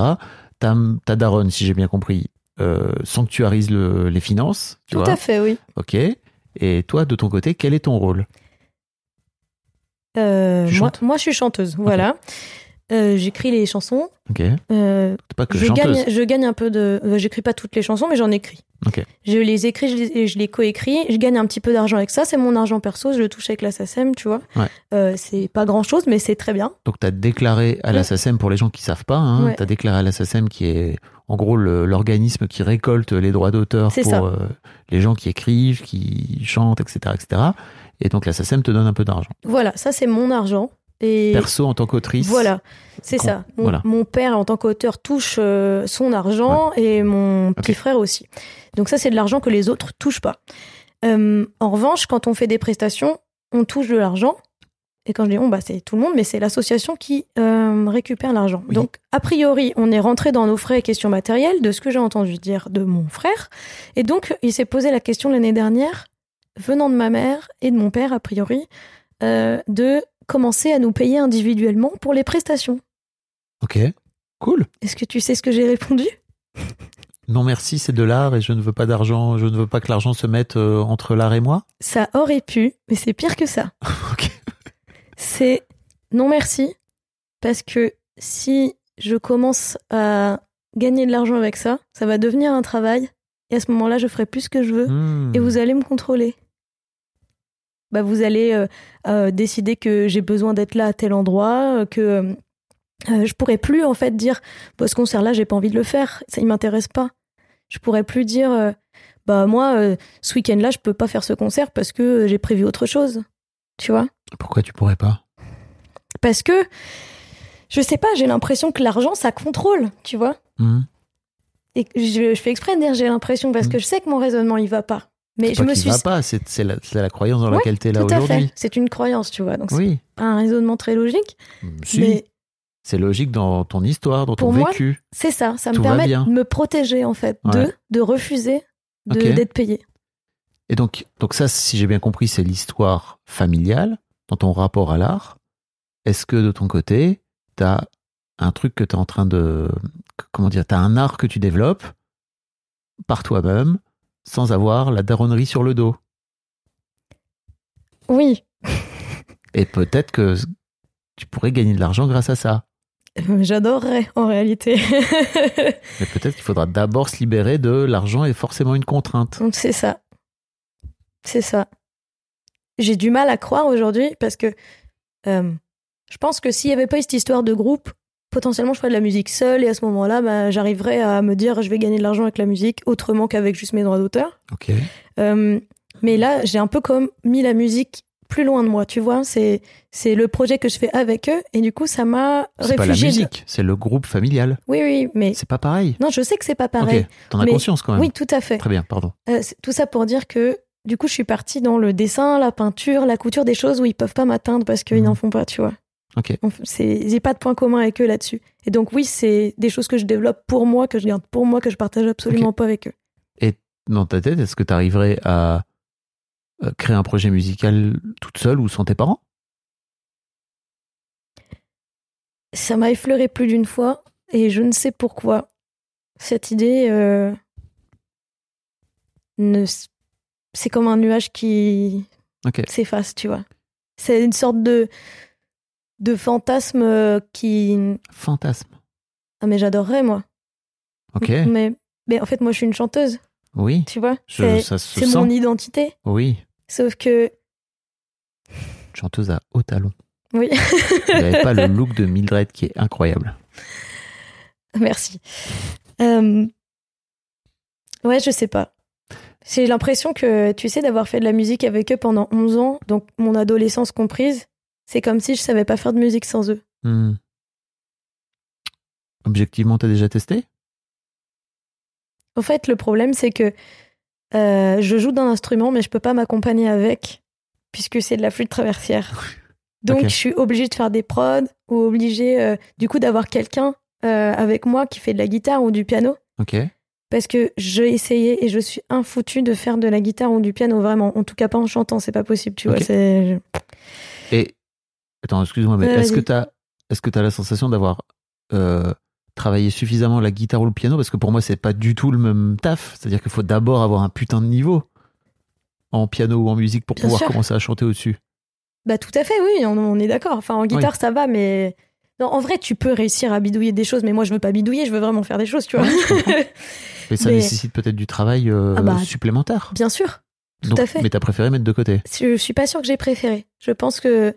Ta, ta daronne, si j'ai bien compris, euh, sanctuarise le- les finances. Tu Tout vois à fait, oui. Ok. Et toi, de ton côté, quel est ton rôle? Euh, moi, moi, je suis chanteuse, voilà. Euh, J'écris les chansons. Ok. Euh, pas que je, chanteuse. gagne, je gagne un peu de. J'écris pas toutes les chansons, mais j'en écris. Je les écris, je les, je les coécris. Je gagne un petit peu d'argent avec ça. C'est mon argent perso. Je le touche avec la SACEM, tu vois. Ouais. Euh, c'est pas grand chose, mais c'est très bien. Donc, tu as déclaré à la. SACEM, pour les gens qui savent pas, hein, Ouais. tu as déclaré à la SACEM qui est en gros l'organisme qui récolte les droits d'auteur pour euh, les gens qui écrivent, qui chantent, etc. etc. Et donc la SACEM te donne un peu d'argent. Voilà, ça c'est mon argent. Et Perso en tant qu'autrice. voilà, c'est ça. Mon, voilà. mon père en tant qu'auteur touche euh, son argent et mon petit frère aussi. Donc ça c'est de l'argent que les autres touchent pas. Euh, en revanche, quand on fait des prestations, on touche de l'argent. Et quand je dis on, bah c'est tout le monde, mais c'est l'association qui euh, récupère l'argent. Oui. Donc a priori, on est rentré dans nos frais questions matérielles, de ce que j'ai entendu dire de mon frère. Et donc il s'est posé la question l'année dernière, venant de ma mère et de mon père a priori, euh, de commencer à nous payer individuellement pour les prestations. Ok. Cool. Est-ce que tu sais ce que j'ai répondu? Non merci, c'est de l'art et je ne veux pas d'argent. Je ne veux pas que l'argent se mette euh, entre l'art et moi. Ça aurait pu, mais c'est pire que ça. ok. C'est non merci, parce que si je commence à gagner de l'argent avec ça, ça va devenir un travail, et à ce moment-là, je ferai plus ce que je veux, Hmm. et vous allez me contrôler. Bah, vous allez euh, euh, décider que j'ai besoin d'être là à tel endroit, euh, que je pourrais plus en fait dire bah, ce concert-là, j'ai pas envie de le faire, ça il m'intéresse pas. Je pourrais plus dire bah moi ce week-end-là, je peux pas faire ce concert parce que j'ai prévu autre chose. Tu vois? Pourquoi tu pourrais pas? Parce que je sais pas, j'ai l'impression que l'argent ça contrôle, tu vois? Hmm. Et je, je fais exprès de dire j'ai l'impression parce que je sais que mon raisonnement il va pas. Mais je pas me suis va pas, c'est c'est la, c'est la croyance dans laquelle tu es là tout à fait. aujourd'hui. C'est une croyance, tu vois. Donc c'est Oui. pas un raisonnement très logique, Si. mais C'est logique dans ton histoire, dans ton moi, vécu. c'est ça. Ça me Tout permet de me protéger en fait, de Ouais. de refuser de- d'être payé. Et donc, donc ça, si j'ai bien compris, c'est l'histoire familiale. dans ton rapport à l'art, est-ce que de ton côté, tu as un truc que tu es en train de. Comment dire Tu as un art que tu développes par toi-même sans avoir la daronnerie sur le dos Oui. Et peut-être que tu pourrais gagner de l'argent grâce à ça. Euh, J'adorerais en réalité. Mais peut-être qu'il faudra d'abord se libérer de l'argent est forcément une contrainte. C'est ça. C'est ça. J'ai du mal à croire aujourd'hui parce que euh, je pense que s'il n'y avait pas eu cette histoire de groupe, potentiellement je ferais de la musique seule et à ce moment-là, bah, j'arriverais à me dire je vais gagner de l'argent avec la musique autrement qu'avec juste mes droits d'auteur. Ok. Euh, mais là, j'ai un peu comme mis la musique plus loin de moi, tu vois. C'est c'est le projet que je fais avec eux et du coup, ça m'a C'est pas la réfugié. de- musique, c'est le groupe familial. Oui, oui, mais C'est pas pareil. non, je sais que c'est pas pareil. Ok, t'en as Mais- conscience quand même. Oui, tout à fait. Très bien, pardon. Euh, tout ça pour dire que du coup, je suis partie dans le dessin, la peinture, la couture, des choses où ils peuvent pas m'atteindre parce qu'ils Mhm. n'en font pas, tu vois. Ok. J'ai pas de point commun avec eux là-dessus. Et donc oui, c'est des choses que je développe pour moi, que je garde pour moi, que je partage absolument pas avec eux. Dans ta tête, est-ce que tu arriverais à euh, créer un projet musical toute seule ou sans tes parents? Ça m'a effleuré plus d'une fois et je ne sais pourquoi cette idée euh, ne c'est comme un nuage qui s'efface, tu vois. C'est une sorte de de fantasme euh, qui Fantasme. ah mais j'adorerais moi. Ok. Mais mais en fait moi je suis une chanteuse, Oui. tu vois. C'est se mon identité. Oui. Sauf que Chanteuse à haut talon. oui, Vous n'avez pas le look de Mildred qui est incroyable. merci. Euh, Ouais, je sais pas. J'ai l'impression que, tu sais, d'avoir fait de la musique avec eux pendant 11 ans, donc mon adolescence comprise, c'est comme si je savais pas faire de musique sans eux. Hmm. Objectivement, t'as déjà testé? En fait, le problème, c'est que euh, je joue d'un instrument, mais je peux pas m'accompagner avec, puisque c'est de la flûte traversière. Donc, je suis obligée de faire des prods, ou obligée, euh, du coup, d'avoir quelqu'un euh, avec moi qui fait de la guitare ou du piano. Ok. Parce que j'ai essayé et je suis infoutue de faire de la guitare ou du piano, vraiment. En tout cas, pas en chantant, c'est pas possible, tu vois. Et attends, excuse-moi, mais Ouais, est-ce que vas-y. t'as est-ce que la sensation d'avoir euh, travaillé suffisamment la guitare ou le piano? Parce que pour moi, c'est pas du tout le même taf. C'est-à-dire qu'il faut d'abord avoir un putain de niveau en piano ou en musique pour Bien pouvoir sûr. commencer à chanter au-dessus. Bah, tout à fait, oui, on, on est d'accord. Enfin, en guitare, ça va, mais. Non, en vrai, tu peux réussir à bidouiller des choses, mais moi, je veux pas bidouiller, je veux vraiment faire des choses, tu vois. Ouais, je. Mais ça Mais- nécessite peut-être du travail euh, Ah bah, supplémentaire. Bien sûr, tout Donc- à fait. Mais t'as préféré mettre de côté. Je suis pas sûre que j'ai préféré. Je pense que.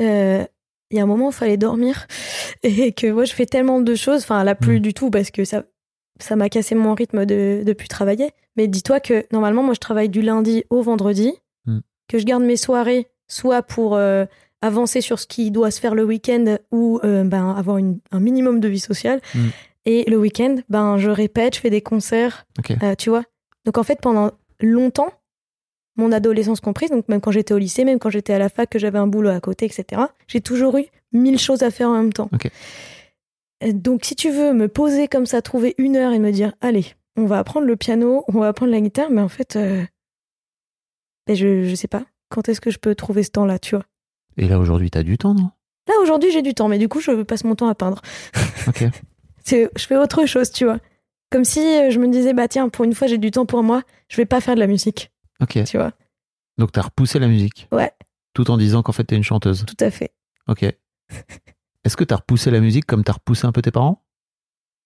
Euh, Il y a un moment où il fallait dormir et que moi, je fais tellement de choses. Enfin, là, plus Mm. du tout parce que ça ça m'a cassé mon rythme de, de plus travailler. Mais dis-toi que normalement, moi, je travaille du lundi au vendredi, Mm. que je garde mes soirées soit pour euh, avancer sur ce qui doit se faire le week-end ou euh, ben, avoir une- un minimum de vie sociale. Mm. Et le week-end, ben, je répète, je fais des concerts, euh, tu vois. Donc en fait, pendant longtemps, mon adolescence comprise, donc même quand j'étais au lycée, même quand j'étais à la fac, que j'avais un boulot à côté, etc., j'ai toujours eu mille choses à faire en même temps. Euh, Donc si tu veux me poser comme ça, trouver une heure et me dire, allez, on va apprendre le piano, on va apprendre la guitare, mais en fait, euh, ben, je, je sais pas. Quand est-ce que je peux trouver ce temps-là, tu vois? Et là aujourd'hui, t'as du temps, non? Là, aujourd'hui, j'ai du temps, mais du coup, je passe mon temps à peindre. Ok. C'est- je fais autre chose, tu vois. Comme si euh, je me disais, bah tiens, pour une fois, j'ai du temps pour moi, je vais pas faire de la musique, Ok. tu vois. Donc t'as repoussé la musique. Ouais. Tout en disant qu'en fait t'es une chanteuse. Tout à fait. Ok. Est-ce que t'as repoussé la musique comme t'as repoussé un peu tes parents?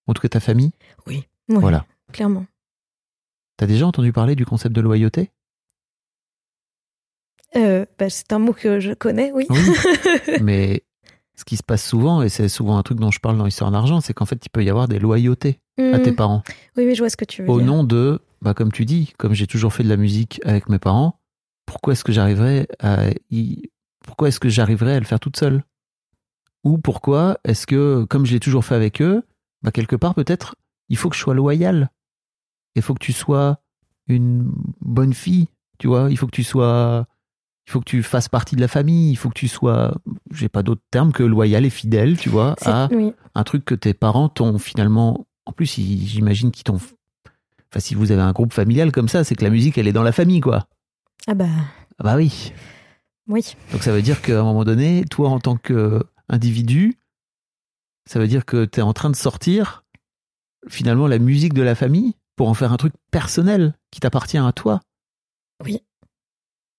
En tout cas ta famille? Oui, Voilà. clairement. T'as déjà entendu parler du concept de loyauté? Euh, bah, c'est un mot que je connais, oui. Oui. Mais ce qui se passe souvent, et c'est souvent un truc dont je parle dans l'histoire d'argent, c'est qu'en fait il peut y avoir des loyautés à tes parents. Oui, oui, je vois ce que tu veux Au dire. nom de, bah, comme tu dis, comme j'ai toujours fait de la musique avec mes parents, pourquoi est-ce que j'arriverais à y... pourquoi est-ce que j'arriverais à le faire toute seule? Ou pourquoi est-ce que, comme je l'ai toujours fait avec eux, bah, quelque part peut-être, il faut que je sois loyal. Il faut que tu sois une bonne fille, tu vois. Il faut que tu sois, il faut que tu fasses partie de la famille. Il faut que tu sois, j'ai pas d'autre terme que loyal et fidèle, tu vois, à Oui, un truc que tes parents t'ont finalement. En plus, j'imagine qu'ils t'ont. Enfin, si vous avez un groupe familial comme ça, c'est que la musique, elle est dans la famille, quoi. ah bah, Ah bah oui. Oui. Donc ça veut dire qu'à un moment donné, toi en tant qu'individu, ça veut dire que tu es en train de sortir finalement la musique de la famille pour en faire un truc personnel qui t'appartient à toi.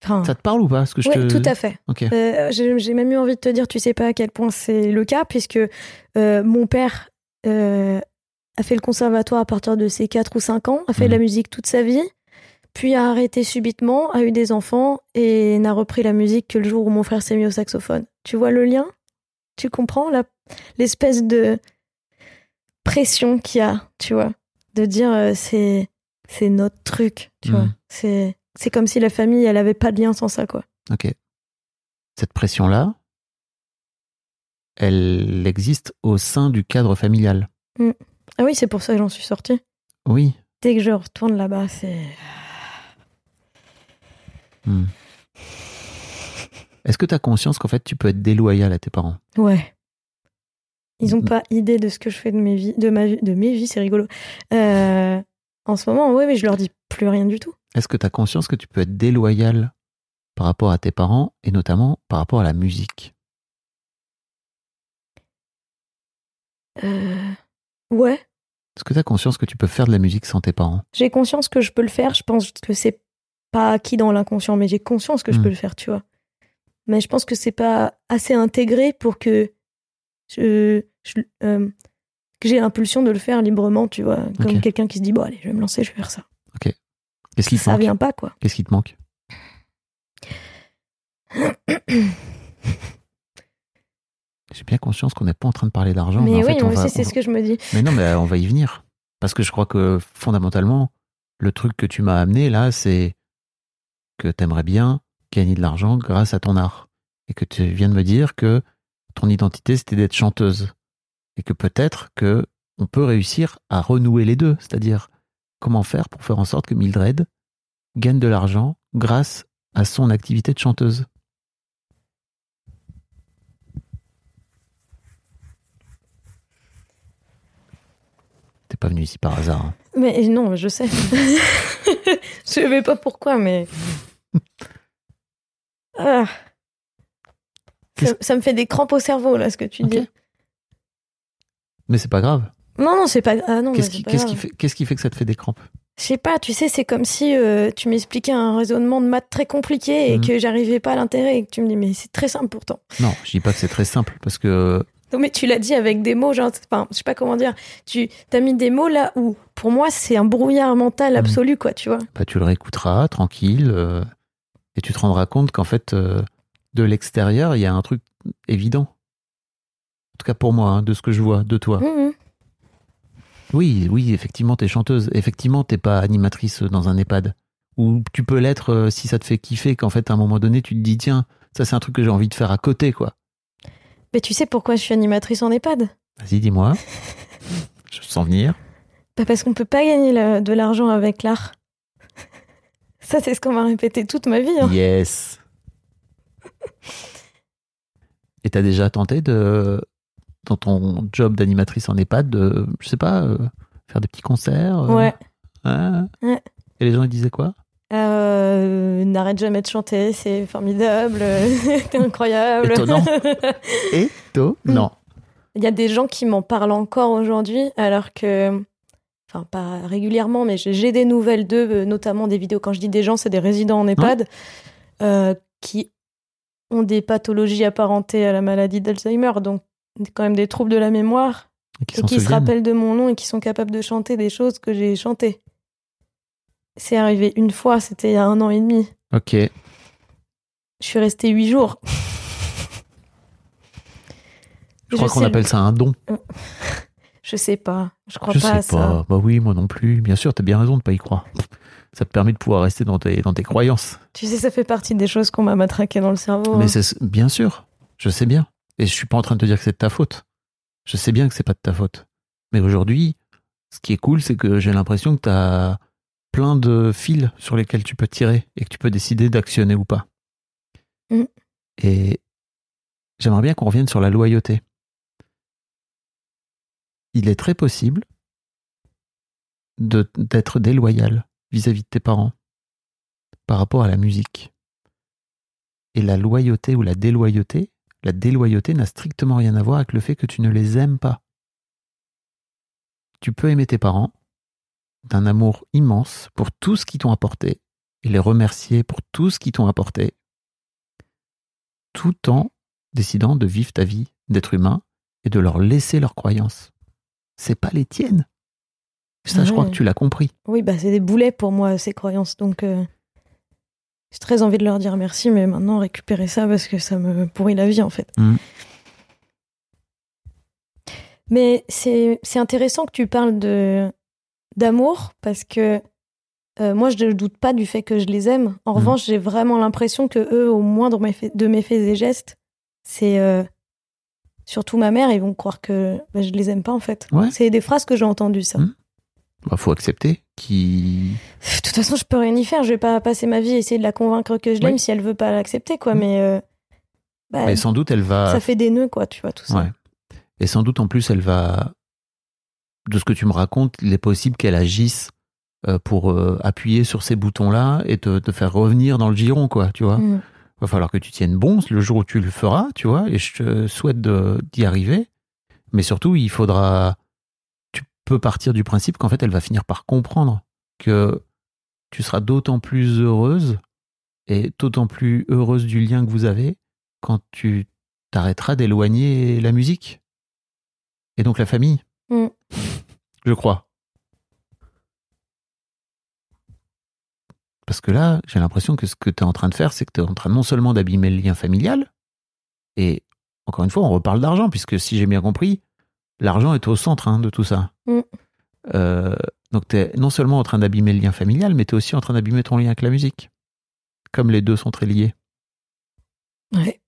Enfin, Ça te parle ou pas ce que je te... tout à fait. Ok. Euh, J'ai j'ai même eu envie de te dire, tu sais pas à quel point c'est le cas, puisque euh, mon père euh, a fait le conservatoire à partir de ses 4 ou 5 ans, a fait de la Mhm. musique toute sa vie, puis a arrêté subitement, a eu des enfants et n'a repris la musique que le jour où mon frère s'est mis au saxophone. Tu vois le lien? Tu comprends l'espèce de pression qu'il y a, tu vois, de dire euh, c'est c'est notre truc, tu Mhm. vois. C'est c'est comme si la famille, elle avait pas de lien sans ça, quoi. Ok. Cette pression-là, elle existe au sein du cadre familial. Ah oui, c'est pour ça que j'en suis sortie. Oui. Dès que je retourne là-bas, c'est. Hmm. Est-ce que tu as conscience qu'en fait tu peux être déloyal à tes parents? Ouais. Ils ont Mm. pas idée de ce que je fais de mes vies, de ma vie, de mes vies, c'est rigolo. Euh, en ce moment, oui, mais je leur dis plus rien du tout. Est-ce que tu as conscience que tu peux être déloyal par rapport à tes parents et notamment par rapport à la musique? Euh, Ouais. Est-ce que tu as conscience que tu peux faire de la musique sans tes parents? J'ai conscience que je peux le faire. Je pense que c'est pas acquis dans l'inconscient, mais j'ai conscience que je Mm. peux le faire, tu vois. Mais je pense que c'est pas assez intégré pour que je, je- euh, que j'ai l'impulsion de le faire librement, tu vois, comme Ok. quelqu'un qui se dit bon allez, je vais me lancer, je vais faire ça. Qu'est-ce qui te Ça manque? vient pas quoi. Qu'est-ce qui te manque? J'ai bien conscience qu'on n'est pas en train de parler d'argent. mais en oui, fait, on moi va- aussi, c'est ce que je me dis. Mais non, mais euh, on va y venir. Parce que je crois que fondamentalement, le truc que tu m'as amené là, c'est que t'aimerais bien gagner de l'argent grâce à ton art. Et que tu viens de me dire que ton identité, c'était d'être chanteuse. Et que peut-être que on peut réussir à renouer les deux. C'est-à-dire, comment faire pour faire en sorte que Mildred gagne de l'argent grâce à son activité de chanteuse? Pas venu ici par hasard. hein. Mais non, je sais. je sais pas pourquoi, mais. Ah. Ça, me fait des crampes au cerveau, là, ce que tu dis. Mais c'est pas grave. Non, non, c'est pas. Ah non, Qu'est-ce qui, qu'est-ce qui grave. fait, qu'est-ce qui fait que ça te fait des crampes? Je sais pas, tu sais, c'est comme si euh, tu m'expliquais un raisonnement de maths très compliqué et Mhm. que j'arrivais pas à l'intégrer et que tu me dis, mais c'est très simple pourtant. Non, je dis pas que c'est très simple parce que Non, mais tu l'as dit avec des mots, genre, enfin, je sais pas comment dire. Tu as mis des mots là où, pour moi, c'est un brouillard mental Mhm. absolu, quoi, tu vois. bah, tu le réécouteras tranquille euh, et tu te rendras compte qu'en fait, euh, de l'extérieur, il y a un truc évident. En tout cas pour moi, hein, de ce que je vois de toi. Mhm. Oui, oui, effectivement, t'es chanteuse. Effectivement, t'es pas animatrice dans un EHPAD. Ou tu peux l'être euh, si ça te fait kiffer, qu'en fait, à un moment donné, tu te dis, tiens, ça c'est un truc que j'ai envie de faire à côté, quoi. Mais tu sais pourquoi je suis animatrice en EHPAD? Vas-y, dis-moi. je sens venir. Bah parce qu'on peut pas gagner de l'argent avec l'art. Ça, c'est ce qu'on m'a répété toute ma vie. hein. Yes. Et t'as déjà tenté de, dans ton job d'animatrice en EHPAD, de, je sais pas, euh, faire des petits concerts euh, Ouais. hein? Ouais. Et les gens, ils disaient quoi? Euh, N'arrête jamais de chanter, c'est formidable, t'es incroyable. Étonnant. Étonnant. Il y a des gens qui m'en parlent encore aujourd'hui, alors que, enfin pas régulièrement, mais j'ai des nouvelles d'eux, euh, notamment des vidéos. Quand je dis des gens, c'est des résidents en EHPAD euh, qui ont des pathologies apparentées à la maladie d'Alzheimer, donc quand même des troubles de la mémoire, Et qui et s'en qui se rappellent de mon nom et qui sont capables de chanter des choses que j'ai chantées. C'est arrivé une fois, c'était il y a un an et demi. Ok. Je suis restée huit jours. Je crois qu'on sais- appelle ça un don. Je sais pas. Je crois je pas sais à ça. pas. Bah oui, moi non plus. Bien sûr, t'as bien raison de pas y croire. Ça te permet de pouvoir rester dans tes, dans tes croyances. Tu sais, ça fait partie des choses qu'on m'a matraqué dans le cerveau. Mais hein. c'est bien sûr, je sais bien. Et je suis pas en train de te dire que c'est de ta faute. Je sais bien que c'est pas de ta faute. Mais aujourd'hui, ce qui est cool, c'est que j'ai l'impression que tu as plein de fils sur lesquels tu peux tirer et que tu peux décider d'actionner ou pas. Mm. Et j'aimerais bien qu'on revienne sur la loyauté. Il est très possible de- d'être déloyal vis-à-vis de tes parents par rapport à la musique. Et la loyauté ou la déloyauté, la déloyauté n'a strictement rien à voir avec le fait que tu ne les aimes pas. Tu peux aimer tes parents d'un amour immense pour tout ce qu'ils t'ont apporté et les remercier pour tout ce qu'ils t'ont apporté, tout en décidant de vivre ta vie d'être humain et de leur laisser leurs croyances. C'est pas les tiennes. Ça, je crois que tu l'as compris. Oui, bah c'est des boulets pour moi, ces croyances. Donc, euh, j'ai très envie de leur dire merci, mais maintenant, récupérer ça parce que ça me pourrit la vie, en fait. Mhm. Mais c'est intéressant que tu parles de d'amour parce que euh, moi, je ne doute pas du fait que je les aime. En Mhm. revanche, j'ai vraiment l'impression que eux, au moindre méfa- de mes faits et gestes, c'est euh, surtout ma mère, ils vont croire que bah, je les aime pas, en fait. Ouais. C'est des phrases que j'ai entendues, ça. Mhm. Bah, faut accepter qui. De toute façon, je peux rien y faire. Je vais pas passer ma vie à essayer de la convaincre que je l'aime Oui. si elle veut pas l'accepter, quoi. Mm. Mais, euh, bah, Mais sans doute, elle va. ça fait des nœuds, quoi, tu vois, tout ça. Ouais. Et sans doute, en plus, elle va. De ce que tu me racontes, il est possible qu'elle agisse euh, pour euh, appuyer sur ces boutons-là et te, te faire revenir dans le giron, quoi, tu vois. Mm. va falloir que tu tiennes bon le jour où tu le feras, tu vois, et je te souhaite d'y arriver. Mais surtout, il faudra. Tu peux partir du principe qu'en fait, elle va finir par comprendre que tu seras d'autant plus heureuse et d'autant plus heureuse du lien que vous avez quand tu t'arrêteras d'éloigner la musique. Et donc la famille. Mm. Je crois. Parce que là, j'ai l'impression que ce que tu es en train de faire, c'est que tu es en train non seulement d'abîmer le lien familial, et encore une fois, on reparle d'argent, puisque si j'ai bien compris, l'argent est au centre hein, de tout ça. Mm. Euh, donc tu es non seulement en train d'abîmer le lien familial, mais tu es aussi en train d'abîmer ton lien avec la musique. Comme les deux sont très liés. Ouais.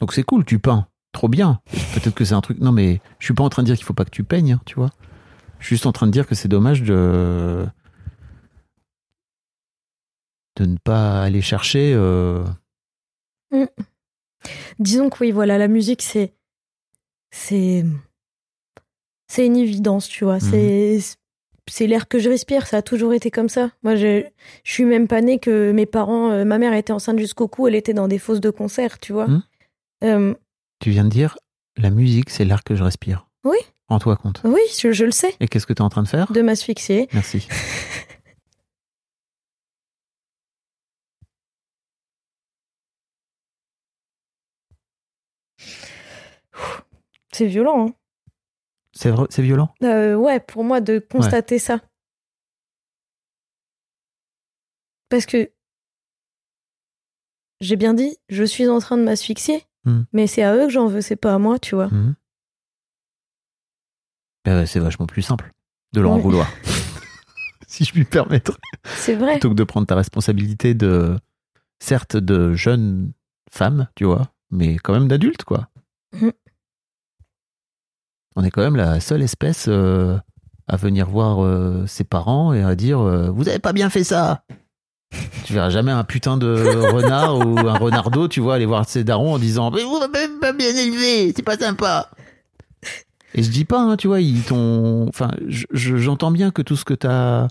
Donc c'est cool, tu peins. Trop bien. Peut-être que c'est un truc. Non, mais je suis pas en train de dire qu'il faut pas que tu peignes, hein, tu vois. Je suis juste en train de dire que c'est dommage de. de ne pas aller chercher. euh, Disons que oui, voilà, la musique, c'est. C'est. C'est une évidence, tu vois. C'est. C'est l'air que je respire, ça a toujours été comme ça. Moi, je, je suis même pas née que mes parents. euh, ma mère était enceinte jusqu'au cou, elle était dans des fosses de concert, tu vois. Mhm. Euh, Tu viens de dire, la musique, c'est l'air que je respire. Oui. Rends-toi compte. oui, je, je le sais, Et qu'est-ce que tu es en train de faire? De m'asphyxier. Merci. C'est violent, hein. C'est vrai- c'est violent? Euh, ouais, pour moi, de constater ça. Parce que j'ai bien dit, je suis en train de m'asphyxier, Hmm. mais c'est à eux que j'en veux, c'est pas à moi, tu vois. Mhm. Ben ouais, c'est vachement plus simple de leur en vouloir. si je puis me permettre. C'est vrai. plutôt que de prendre ta responsabilité de, certes, de jeune femme, tu vois, mais quand même d'adulte, quoi. Mhm. On est quand même la seule espèce euh, à venir voir euh, ses parents et à dire euh, Vous avez pas bien fait ça Tu verras jamais un putain de renard ou un renardeau, tu vois, aller voir ses darons en disant Mais vous m'avez pas bien élevé, c'est pas sympa Et je dis pas, hein, tu vois, ils t'ont. Enfin, je- je- j'entends bien que tout ce que t'as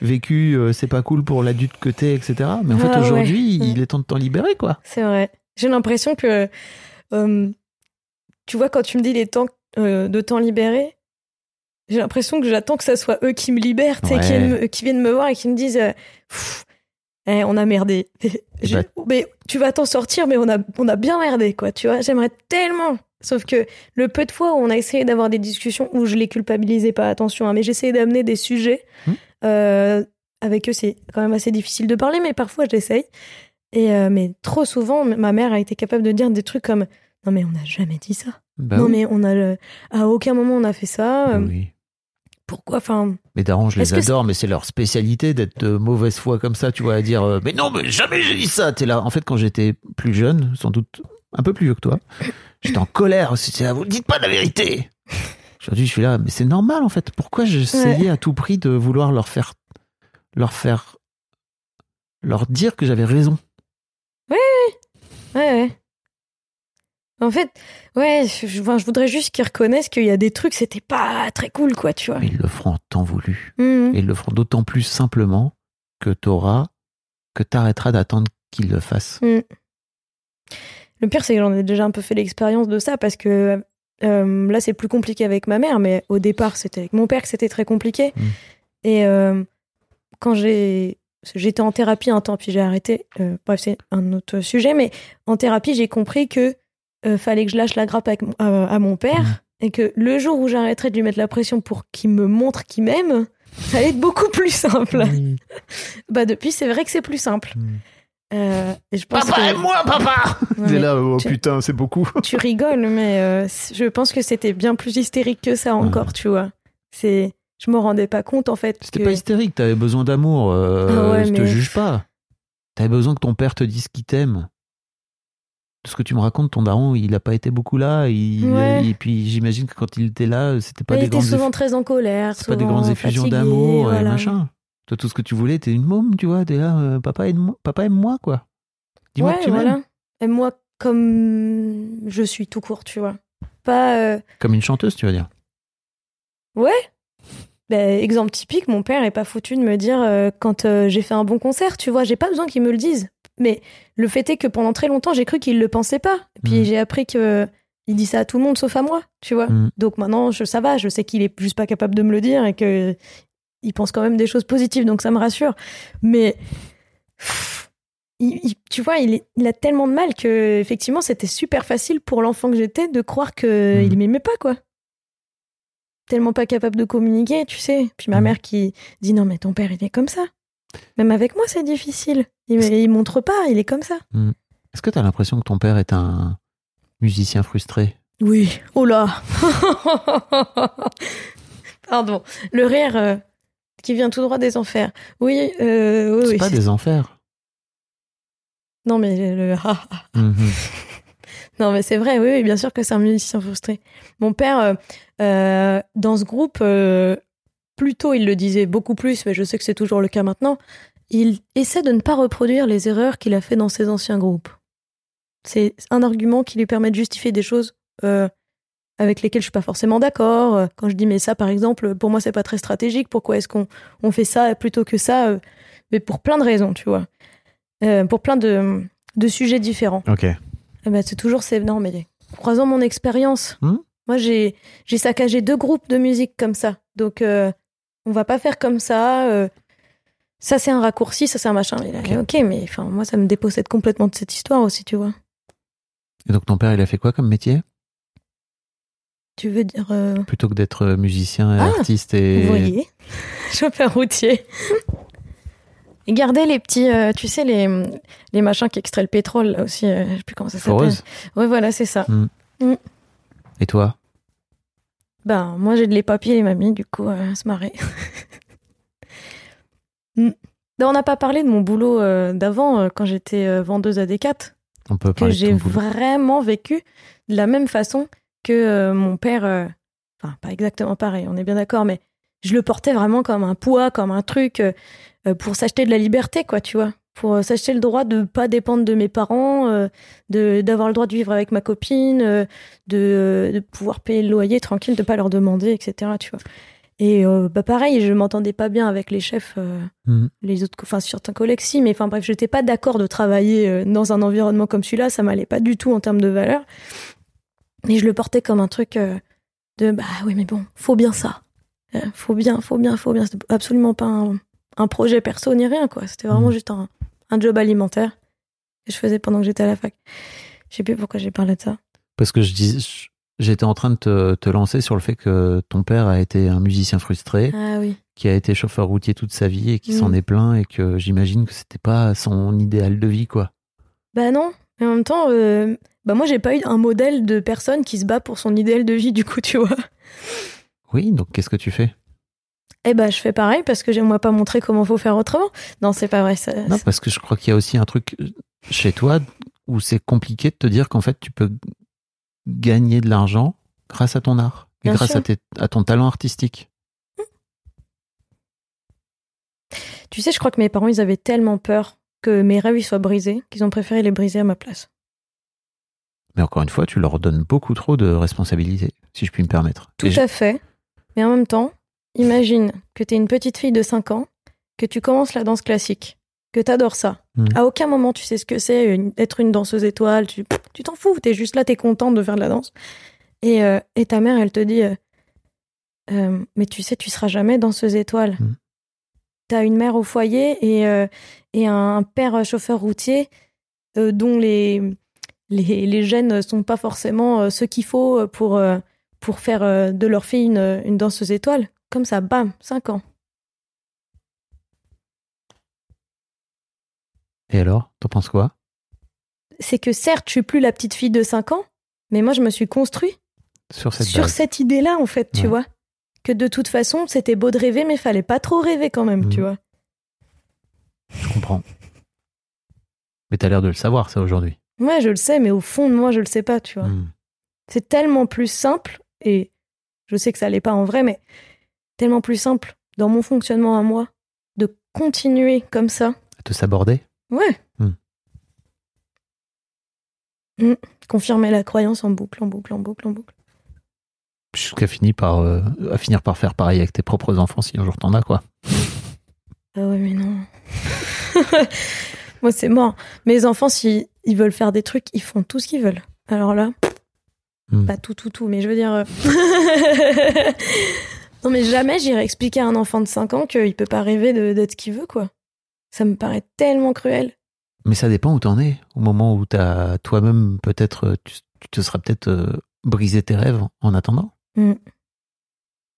vécu, euh, c'est pas cool pour l'adulte que t'es, etc. Mais en fait, Ah aujourd'hui, Ouais. il est temps de t'en libérer, quoi. C'est vrai. J'ai l'impression que, euh, tu vois, quand tu me dis les temps euh, de temps libéré, j'ai l'impression que j'attends que ça soit eux qui me libèrent, Ouais. qui, viennent me- qui viennent me voir et qui me disent Pff, eh, on a merdé. Je- bah- mais tu vas t'en sortir, mais on a, on a bien merdé, quoi. Tu vois, j'aimerais tellement. Sauf que le peu de fois où on a essayé d'avoir des discussions où je les culpabilisais pas, attention, hein, mais j'essayais d'amener des sujets. Hmm. euh, avec eux, c'est quand même assez difficile de parler, mais parfois j'essaye. Et euh, mais trop souvent, ma mère a été capable de dire des trucs comme non mais on n'a jamais dit ça. Bah non oui. mais on a le- à aucun moment on a fait ça. euh, Oui. Pourquoi Enfin, Mais Daron, je les adore, mais c'est leur spécialité d'être de mauvaise foi comme ça, tu vois, à dire euh, Mais non, mais jamais j'ai dit ça T'es là. En fait, quand j'étais plus jeune, sans doute un peu plus vieux que toi, j'étais en colère. C'était là, vous dites pas la vérité Aujourd'hui, je suis là, mais c'est normal en fait. Pourquoi j'essayais à tout prix de vouloir leur faire. leur faire. leur dire que j'avais raison? Ouais, ouais. En fait, ouais, je, voudrais juste qu'ils reconnaissent qu'il y a des trucs, c'était pas très cool, quoi, tu vois. Mais ils le feront en temps voulu. Mhm. Et ils le feront d'autant plus simplement que t'auras. que t'arrêteras d'attendre qu'ils le fassent. Mm. Le pire, c'est que j'en ai déjà un peu fait l'expérience de ça parce que euh, là, c'est plus compliqué avec ma mère, mais au départ, c'était avec mon père que c'était très compliqué. Mm. Et euh, quand j'ai. J'étais en thérapie un temps, puis j'ai arrêté. Euh, bref, c'est un autre sujet, mais en thérapie, j'ai compris que euh, fallait que je lâche la grappe avec mon- à, mon père Mm. et que le jour où j'arrêterais de lui mettre la pression pour qu'il me montre qu'il m'aime, ça allait être beaucoup plus simple. Bah, depuis, c'est vrai que c'est plus simple. Mm. Euh, et je pense Papa, que... aime-moi, papa Ouais, là, oh tu- putain, c'est beaucoup. tu rigoles, mais euh, je pense que c'était bien plus hystérique que ça encore, tu vois. C'est, je me rendais pas compte en fait. C'était que- pas hystérique, t'avais besoin d'amour. euh, Ah ouais, je te mais- juge pas. T'avais besoin que ton père te dise qu'il t'aime. Ce que tu me racontes, ton daron, il a pas été beaucoup là. Il, Ouais. Et puis j'imagine que quand il était là, c'était pas il des était grandes, souvent eff- très en colère, c'est pas des souvent grandes effusions d'amour et machin. Toi, tout ce que tu voulais, t'es une môme, tu vois. T'es là, euh, papa aime-moi, papa aime-moi, quoi. Dis-moi ouais, que tu m'aimes. voilà. Et moi, comme je suis tout court, tu vois. Pas. euh, Comme une chanteuse, tu vas dire. Ouais. Ben, exemple typique, mon père est pas foutu de me dire euh, quand j'ai fait un bon concert, tu vois, j'ai pas besoin qu'il me le dise. Mais le fait est que pendant très longtemps, j'ai cru qu'il le pensait pas. Puis Mhm. j'ai appris que il dit ça à tout le monde sauf à moi, tu vois. Mhm. Donc maintenant, je, ça va, je sais qu'il est juste pas capable de me le dire et que il pense quand même des choses positives, donc ça me rassure. Mais pff, il- il- tu vois, il, est- il a tellement de mal que effectivement, c'était super facile pour l'enfant que j'étais de croire que Mhm. il m'aimait pas, quoi tellement pas capable de communiquer, tu sais. Puis ma Mhm. mère qui dit non mais ton père il est comme ça. Même avec moi c'est difficile. Il, il montre pas, il est comme ça. Est-ce que t'as l'impression que ton père est un musicien frustré? Oui. Oh là. Pardon. Le rire euh, qui vient tout droit des enfers. Oui. euh, oui, C'est oui. pas des enfers. Non mais le. Mhm. Non, mais c'est vrai, oui, oui, bien sûr que c'est un musicien frustré. Mon père, euh, euh, dans ce groupe, euh, plus tôt, il le disait beaucoup plus, mais je sais que c'est toujours le cas maintenant, il essaie de ne pas reproduire les erreurs qu'il a fait dans ses anciens groupes. C'est un argument qui lui permet de justifier des choses euh, avec lesquelles je suis pas forcément d'accord. Euh, Quand je dis, mais ça, par exemple, pour moi, c'est pas très stratégique, pourquoi est-ce qu'on on fait ça plutôt que ça euh, Mais pour plein de raisons, tu vois. Euh, pour plein de, de sujets différents. Ok. Eh ben, c'est toujours c'est non mais croisant mon expérience. Hmm? Moi j'ai j'ai saccagé deux groupes de musique comme ça. Donc euh, on va pas faire comme ça euh, ça c'est un raccourci, ça c'est un machin. Ok. ok, mais enfin moi ça me dépossède complètement de cette histoire aussi, tu vois. Et donc ton père, il a fait quoi comme métier? Tu veux dire euh, Plutôt que d'être musicien et Ah, artiste et... ouvrier, chauffeur routier. Et garder les petits, euh, tu sais, les, les machins qui extraient le pétrole, là aussi, euh, je sais plus comment ça s'appelle. Ouais, voilà, c'est ça. Et toi? Ben, moi, j'ai de les papiers, les mamies, du coup, euh, se marrer. Mm. Ben, on n'a pas parlé de mon boulot euh, d'avant, euh, quand j'étais euh, vendeuse à Decat, On peut que j'ai vraiment vécu de la même façon que euh, mon père. euh, Enfin, pas exactement pareil, on est bien d'accord, mais je le portais vraiment comme un poids, comme un truc pour s'acheter de la liberté, quoi, tu vois. Pour euh, s'acheter le droit de pas dépendre de mes parents, euh, de d'avoir le droit de vivre avec ma copine, euh, de, de pouvoir payer le loyer tranquille, de pas leur demander, etc. Tu vois. Et euh, bah pareil, je m'entendais pas bien avec les chefs, Mhm. les autres, enfin certains collègues si, mais enfin bref, j'étais pas d'accord de travailler dans un environnement comme celui-là, ça m'allait pas du tout en termes de valeur. Et je le portais comme un truc de bah oui mais bon, faut bien ça, faut bien, faut bien, faut bien. C'était absolument pas un, un projet perso ni rien quoi. C'était vraiment Mhm. juste un, un job alimentaire que je faisais pendant que j'étais à la fac. Je sais plus pourquoi j'ai parlé de ça. Parce que je dis, j'étais en train de te, te lancer sur le fait que ton père a été un musicien frustré, Ah oui. qui a été chauffeur routier toute sa vie et qui Mm. s'en est plaint et que j'imagine que c'était pas son idéal de vie, quoi. Bah non. Mais en même temps, euh, bah moi j'ai pas eu un modèle de personne qui se bat pour son idéal de vie du coup, tu vois. Oui, donc qu'est-ce que tu fais? Eh ben, je fais pareil parce que j'aimerais pas montrer comment faut faire autrement. Non, c'est pas vrai. Ça, Non, parce que je crois qu'il y a aussi un truc chez toi où c'est compliqué de te dire qu'en fait tu peux gagner de l'argent grâce à ton art et Bien grâce à, tes- à ton talent artistique. Tu sais, je crois que mes parents, ils avaient tellement peur que mes rêves ils soient brisés qu'ils ont préféré les briser à ma place. Mais encore une fois, tu leur donnes beaucoup trop de responsabilités, si je puis me permettre. Tout Et je- à fait. Mais en même temps, imagine que t'es une petite fille de 5 ans, que tu commences la danse classique. que t'adores ça. Mhm. À aucun moment tu sais ce que c'est être une danseuse étoile. Tu tu t'en fous. T'es juste là, t'es contente de faire de la danse. Et, euh, et ta mère, elle te dit, euh, Euh, mais tu sais, tu seras jamais danseuse étoile. Mhm. T'as une mère au foyer et, et un père chauffeur routier dont les, les, les gènes sont pas forcément ce qu'il faut pour, pour faire de leur fille une, une danseuse étoile. Comme ça, bam, 5 ans. Et alors, t'en penses quoi? C'est que certes, je suis plus la petite fille de 5 ans, mais moi, je me suis construit sur cette sur base cette idée-là, en fait, tu vois. Que de toute façon, c'était beau de rêver, mais fallait pas trop rêver quand même, tu vois. Je comprends. Mais t'as l'air de le savoir, ça, aujourd'hui. Ouais, je le sais, mais au fond de moi, je le sais pas, tu vois. Hmm. C'est tellement plus simple, et je sais que ça l'est pas en vrai, mais tellement plus simple dans mon fonctionnement à moi de continuer comme ça. À te saborder Ouais. Hmm. Mm. Confirmer la croyance en boucle, en boucle, en boucle, en boucle. jusqu'à finir par, euh, à finir par faire pareil avec tes propres enfants si un jour t'en as, quoi. Ah ouais, mais non. Moi, c'est mort. Mes enfants, si ils veulent faire des trucs, ils font tout ce qu'ils veulent. Alors là, Hmm. pas tout, tout, tout, mais je veux dire. non, mais jamais j'irai expliquer à un enfant de 5 ans qu'il peut pas rêver de- d'être ce qu'il veut, quoi. Ça me paraît tellement cruel. Mais ça dépend où t'en es. Au moment où t'as toi-même, peut-être, euh, tu, tu te seras peut-être euh, brisé tes rêves en attendant. Mm.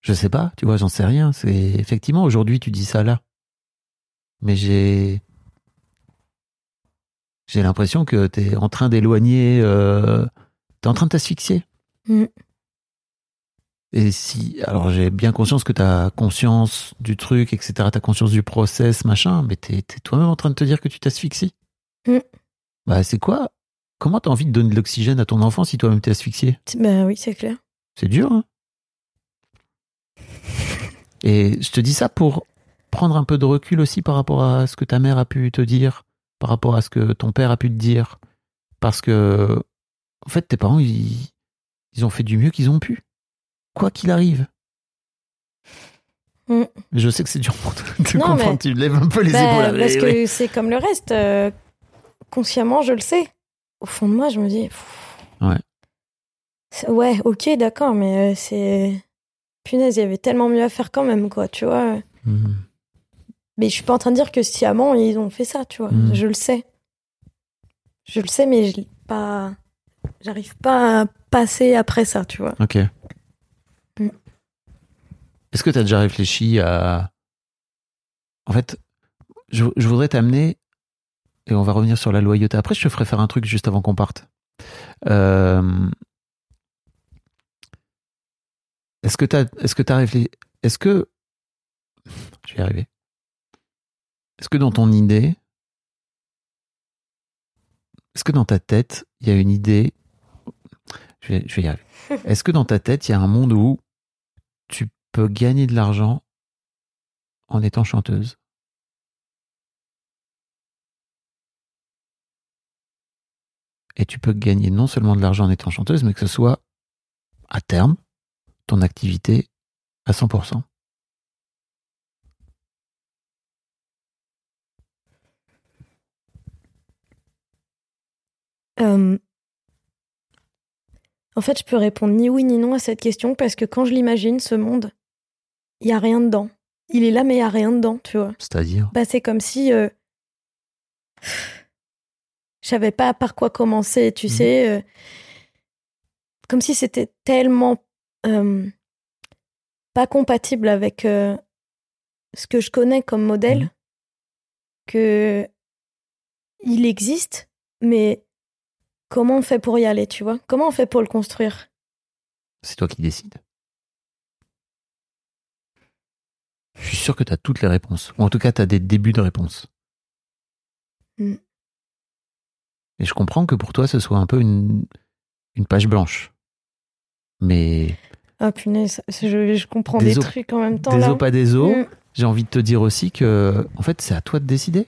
Je sais pas, tu vois, j'en sais rien. C'est effectivement aujourd'hui tu dis ça là, mais j'ai j'ai l'impression que t'es en train d'éloigner, euh, t'es en train de t'asphyxier. Mm. Et si, alors j'ai bien conscience que t'as conscience du truc, etc. T'as conscience du process, machin, mais t'es t'es toi-même en train de te dire que tu t'asphyxies? Mm. Bah c'est quoi? Comment t'as envie de donner de l'oxygène à ton enfant si toi-même t'es asphyxié? Ben oui, c'est clair. C'est dur, hein? Et je te dis ça pour prendre un peu de recul aussi par rapport à ce que ta mère a pu te dire, par rapport à ce que ton père a pu te dire. Parce que, en fait, tes parents, ils, ils ont fait du mieux qu'ils ont pu. Quoi qu'il arrive. Mm. Je sais que c'est dur pour toi de Non, comprendre. mais- Tu lèves un peu les Ben, épaules. parce mais que oui. c'est comme le reste. euh, consciemment, je le sais. Au fond de moi, je me dis. pff, Ouais. Ouais, ok, d'accord, mais euh, c'est. Punaise, il y avait tellement mieux à faire quand même, quoi, tu vois. Mhm. Mais je suis pas en train de dire que sciemment, ils ont fait ça, tu vois. Mm. Je le sais. Je le sais, mais je pas. J'arrive pas à passer après ça, tu vois. Ok. Est-ce que tu as déjà réfléchi à... En fait, je, je voudrais t'amener, et on va revenir sur la loyauté. Après, je te ferai faire un truc juste avant qu'on parte. Euh, Est-ce que tu as, est-ce que as réfléchi... Est-ce que... Je vais y arriver. Est-ce que dans ton idée... Est-ce que dans ta tête, il y a une idée... Je vais, je vais y arriver. Est-ce que dans ta tête, il y a un monde où tu peux gagner de l'argent en étant chanteuse Et tu peux gagner non seulement de l'argent en étant chanteuse, mais que ce soit à terme ton activité à 100%. Euh, En fait, je peux répondre ni oui ni non à cette question parce que quand je l'imagine, ce monde, il y a rien dedans. Il est là, mais il y a rien dedans, tu vois. C'est-à-dire? Bah, c'est comme si euh, je savais pas par quoi commencer, tu Mhm. sais. euh, comme si c'était tellement euh, pas compatible avec euh, ce que je connais comme modèle Mhm. que il existe, mais comment on fait pour y aller, tu vois? Comment on fait pour le construire? C'est toi qui décides. Je suis sûr que tu as toutes les réponses. Ou en tout cas, tu as des débuts de réponses. Mm. Et je comprends que pour toi, ce soit un peu une, une page blanche. Mais Ah punaise, je, je comprends Des trucs en même temps des os, pas des os, Mm. j'ai envie de te dire aussi que, en fait, c'est à toi de décider.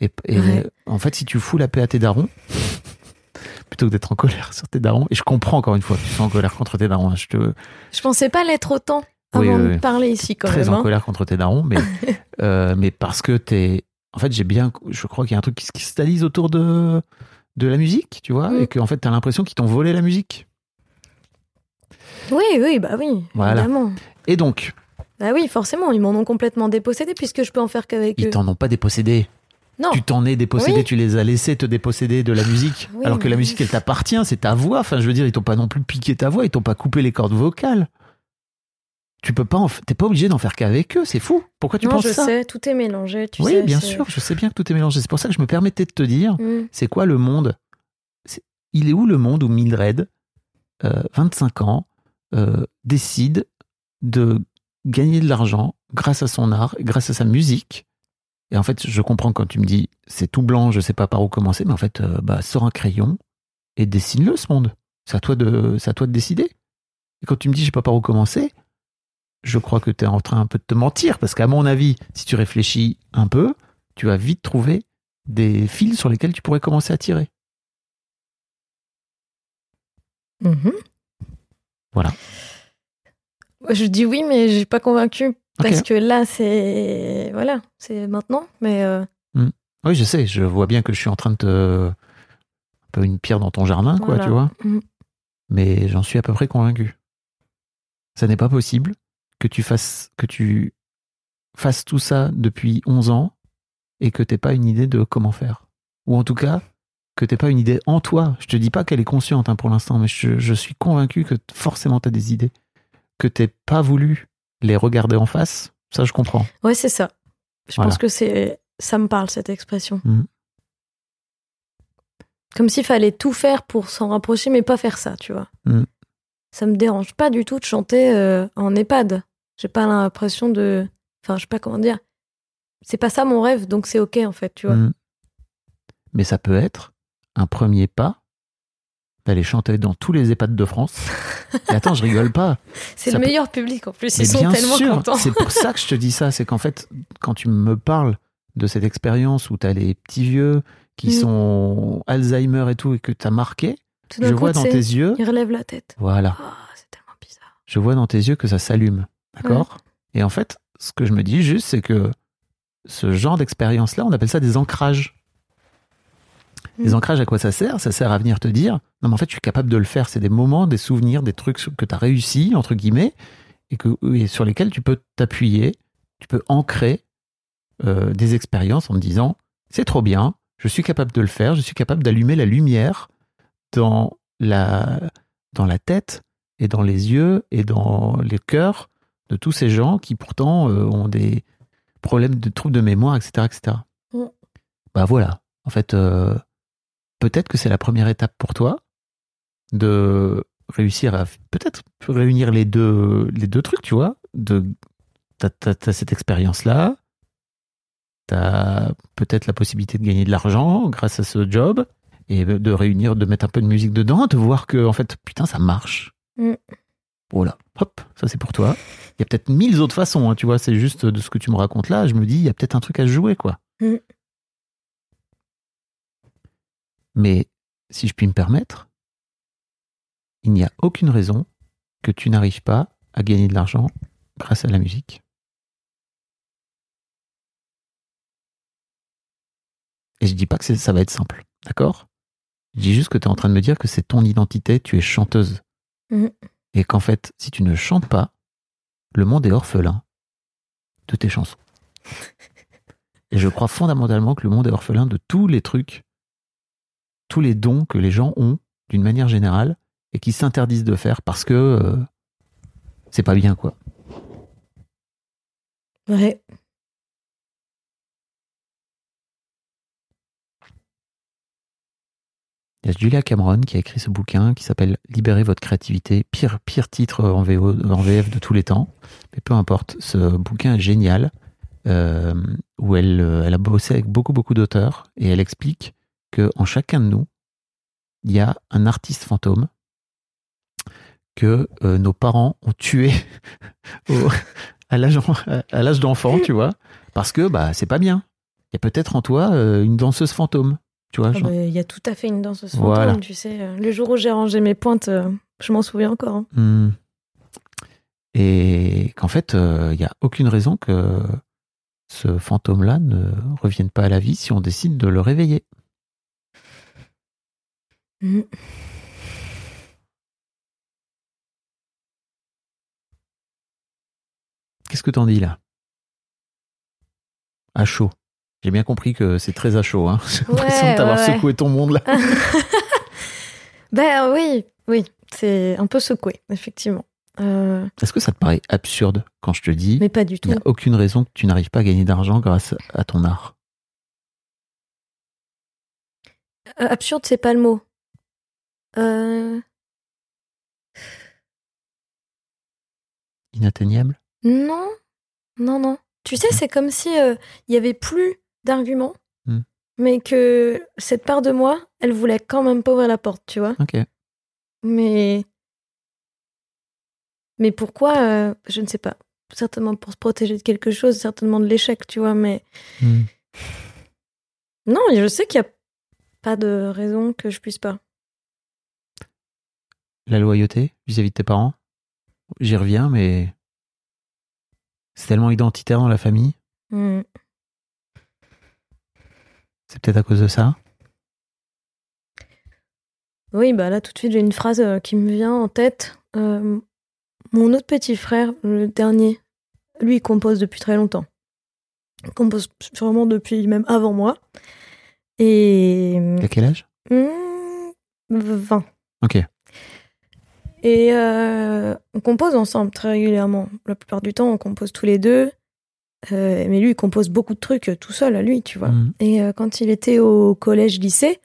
Et, et Ouais. en fait, si tu fous la paix à tes darons, plutôt que d'être en colère sur tes darons, et je comprends encore une fois que tu sois en colère contre tes darons, hein, je te, Je pensais pas l'être autant Oui, avant oui, de parler ici quand très même. en hein. colère contre tes darons, mais, euh, mais parce que t'es, en fait, j'ai bien, je crois qu'il y a un truc qui se cristallise autour de, de la musique, tu vois, Mm. et qu'en fait, t'as l'impression qu'ils t'ont volé la musique. Oui, oui, bah oui, Voilà. évidemment. Et donc, Bah oui, forcément, ils m'en ont complètement dépossédé puisque je peux en faire qu'avec ils eux. t'en ont pas dépossédé. Non, Tu t'en es dépossédé, Oui. tu les as laissés te déposséder de la musique. Oui, alors que la musique, elle t'appartient, c'est ta voix. Enfin, je veux dire, ils t'ont pas non plus piqué ta voix, ils t'ont pas coupé les cordes vocales. Tu peux pas, t'es pas obligé d'en faire qu'avec eux, c'est fou. Pourquoi tu non, penses je ça? sais, tout est mélangé, tu Oui, sais. bien sûr, je sais bien que tout est mélangé. C'est pour ça que je me permettais de te dire, Mm. c'est quoi le monde? Il est où le monde où Mildred, euh, 25 ans, euh, décide de gagner de l'argent grâce à son art, grâce à sa musique? Et en fait, je comprends quand tu me dis c'est tout blanc, je sais pas par où commencer, mais en fait, euh, bah, sors un crayon et dessine-le ce monde. C'est à toi de, c'est à toi de décider. Et quand tu me dis je sais pas par où commencer, je crois que tu es en train un peu de te mentir parce qu'à mon avis, si tu réfléchis un peu, tu vas vite trouver des fils sur lesquels tu pourrais commencer à tirer. Mhm. Voilà. Je dis oui, mais je suis pas convaincue. Parce que là, c'est. Voilà, c'est maintenant. Mais. euh, Oui, je sais, je vois bien que je suis en train de te. un peu une pierre dans ton jardin, quoi, Voilà. tu vois. Mhm. Mais j'en suis à peu près convaincu. Ça n'est pas possible que tu fasses que tu fasses tout ça depuis 11 ans et que t'aies pas une idée de comment faire. Ou en tout cas, que t'aies pas une idée en toi. Je te dis pas qu'elle est consciente hein, pour l'instant, mais je, je suis convaincu que forcément tu as des idées. Que t'aies pas voulu les regarder en face, ça je comprends. Ouais, c'est ça. Je Voilà. pense que c'est. Ça me parle, cette expression. Mhm. Comme s'il fallait tout faire pour s'en rapprocher, mais pas faire ça, tu vois. Mhm. Ça me dérange pas du tout de chanter euh, en EHPAD. J'ai pas l'impression de. Enfin, je sais pas comment dire. C'est pas ça mon rêve, donc c'est ok, en fait, tu vois. Mm. Mais ça peut être un premier pas d'aller chanter dans tous les EHPAD de France. Et attends, je rigole pas. C'est le peut- meilleur public, en plus. Mais Ils sont bien tellement sûr, contents. c'est pour ça que je te dis ça. C'est qu'en fait, quand tu me parles de cette expérience où tu as les petits vieux qui Mm. sont Alzheimer et tout et que tu as marqué, Tout je coup, vois dans tes yeux, Il relève la tête. voilà, Oh, c'est tellement bizarre. je vois dans tes yeux que ça s'allume. D'accord Et en fait, ce que je me dis juste, c'est que ce genre d'expérience-là, on appelle ça des ancrages. Les Mm. ancrages, à quoi ça sert? Ça sert à venir te dire, non mais en fait, je suis capable de le faire. C'est des moments, des souvenirs, des trucs que tu as réussi, entre guillemets, et, que, et sur lesquels tu peux t'appuyer, tu peux ancrer euh, des expériences en te disant, c'est trop bien, je suis capable de le faire, je suis capable d'allumer la lumière dans la, dans la tête et dans les yeux et dans les cœurs de tous ces gens qui pourtant euh, ont des problèmes de troubles de mémoire, etc. etc. Mm. Bah voilà, en fait, euh, peut-être que c'est la première étape pour toi de réussir à peut-être réunir les deux, les deux trucs, tu vois. De, t'as, t'as- t'as cette expérience-là, t'as peut-être la possibilité de gagner de l'argent grâce à ce job et de réunir, de mettre un peu de musique dedans, de voir que, en fait, putain, ça marche. Mm. Voilà, hop, ça c'est pour toi. Il y a peut-être mille autres façons, hein, tu vois, c'est juste de ce que tu me racontes là, je me dis, il y a peut-être un truc à jouer, quoi. Mm. Mais si je puis me permettre, il n'y a aucune raison que tu n'arrives pas à gagner de l'argent grâce à la musique. Et je dis pas que ça va être simple, d'accord? Je dis juste que tu es en train de me dire que c'est ton identité, tu es chanteuse. Mhm. Et qu'en fait, si tu ne chantes pas, le monde est orphelin de tes chansons. Et je crois fondamentalement que le monde est orphelin de tous les trucs, tous les dons que les gens ont d'une manière générale et qui s'interdisent de faire parce que euh, c'est pas bien, quoi. Ouais. Il y a Julia Cameron qui a écrit ce bouquin qui s'appelle Libérez votre créativité, pire, pire titre en, VF de tous les temps. Mais peu importe, ce bouquin est génial, euh, où elle, euh, elle a bossé avec beaucoup, beaucoup d'auteurs, et elle explique que en chacun de nous, il y a un artiste fantôme que euh, nos parents ont tué à l'âge d'enfant, tu vois, parce que bah c'est pas bien. Il y a peut-être en toi une danseuse fantôme, tu vois. Ah genre- bah, Il y a tout à fait une danseuse fantôme, Voilà. tu sais. euh, Le jour où j'ai rangé mes pointes, euh, je m'en souviens encore. hein. Hmm. Et qu'en fait, il n'y a aucune raison que ce fantôme-là ne revienne pas à la vie si on décide de le réveiller. Mm. Qu'est-ce que t'en dis là? À chaud. J'ai bien compris que c'est très à chaud. Hein. J'ai l'impression de t'avoir secoué ton monde là. Ben oui, oui, c'est un peu secoué, effectivement. Euh, Est-ce que ça te paraît absurde quand je te dis mais pas du il tout. n'y a aucune raison que tu n'arrives pas à gagner d'argent grâce à ton art? Euh, absurde, c'est pas le mot. Euh, Inatteignable? Non, non, non. Tu sais, c'est comme si euh, il y avait plus d'arguments, Hmm. mais que cette part de moi, elle voulait quand même pas ouvrir la porte, tu vois. Ok. Mais mais pourquoi euh, Je ne sais pas. Certainement pour se protéger de quelque chose, certainement de l'échec, tu vois. Mais Hmm. non, je sais qu'il y a pas de raison que je puisse pas. La loyauté vis-à-vis de tes parents? J'y reviens, mais c'est tellement identitaire dans la famille. Hmm. C'est peut-être à cause de ça. Oui, bah là tout de suite j'ai une phrase euh, qui me vient en tête. Euh, mon autre petit frère, le dernier, lui il compose depuis très longtemps. Il compose sûrement depuis même avant moi. Et a quel âge? Hmm, 20. Ok. Et euh, on compose ensemble très régulièrement. La plupart du temps, on compose tous les deux. Euh, mais lui, il compose beaucoup de trucs euh, tout seul à lui, tu vois. Hmm. Et euh, quand il était au collège-lycée,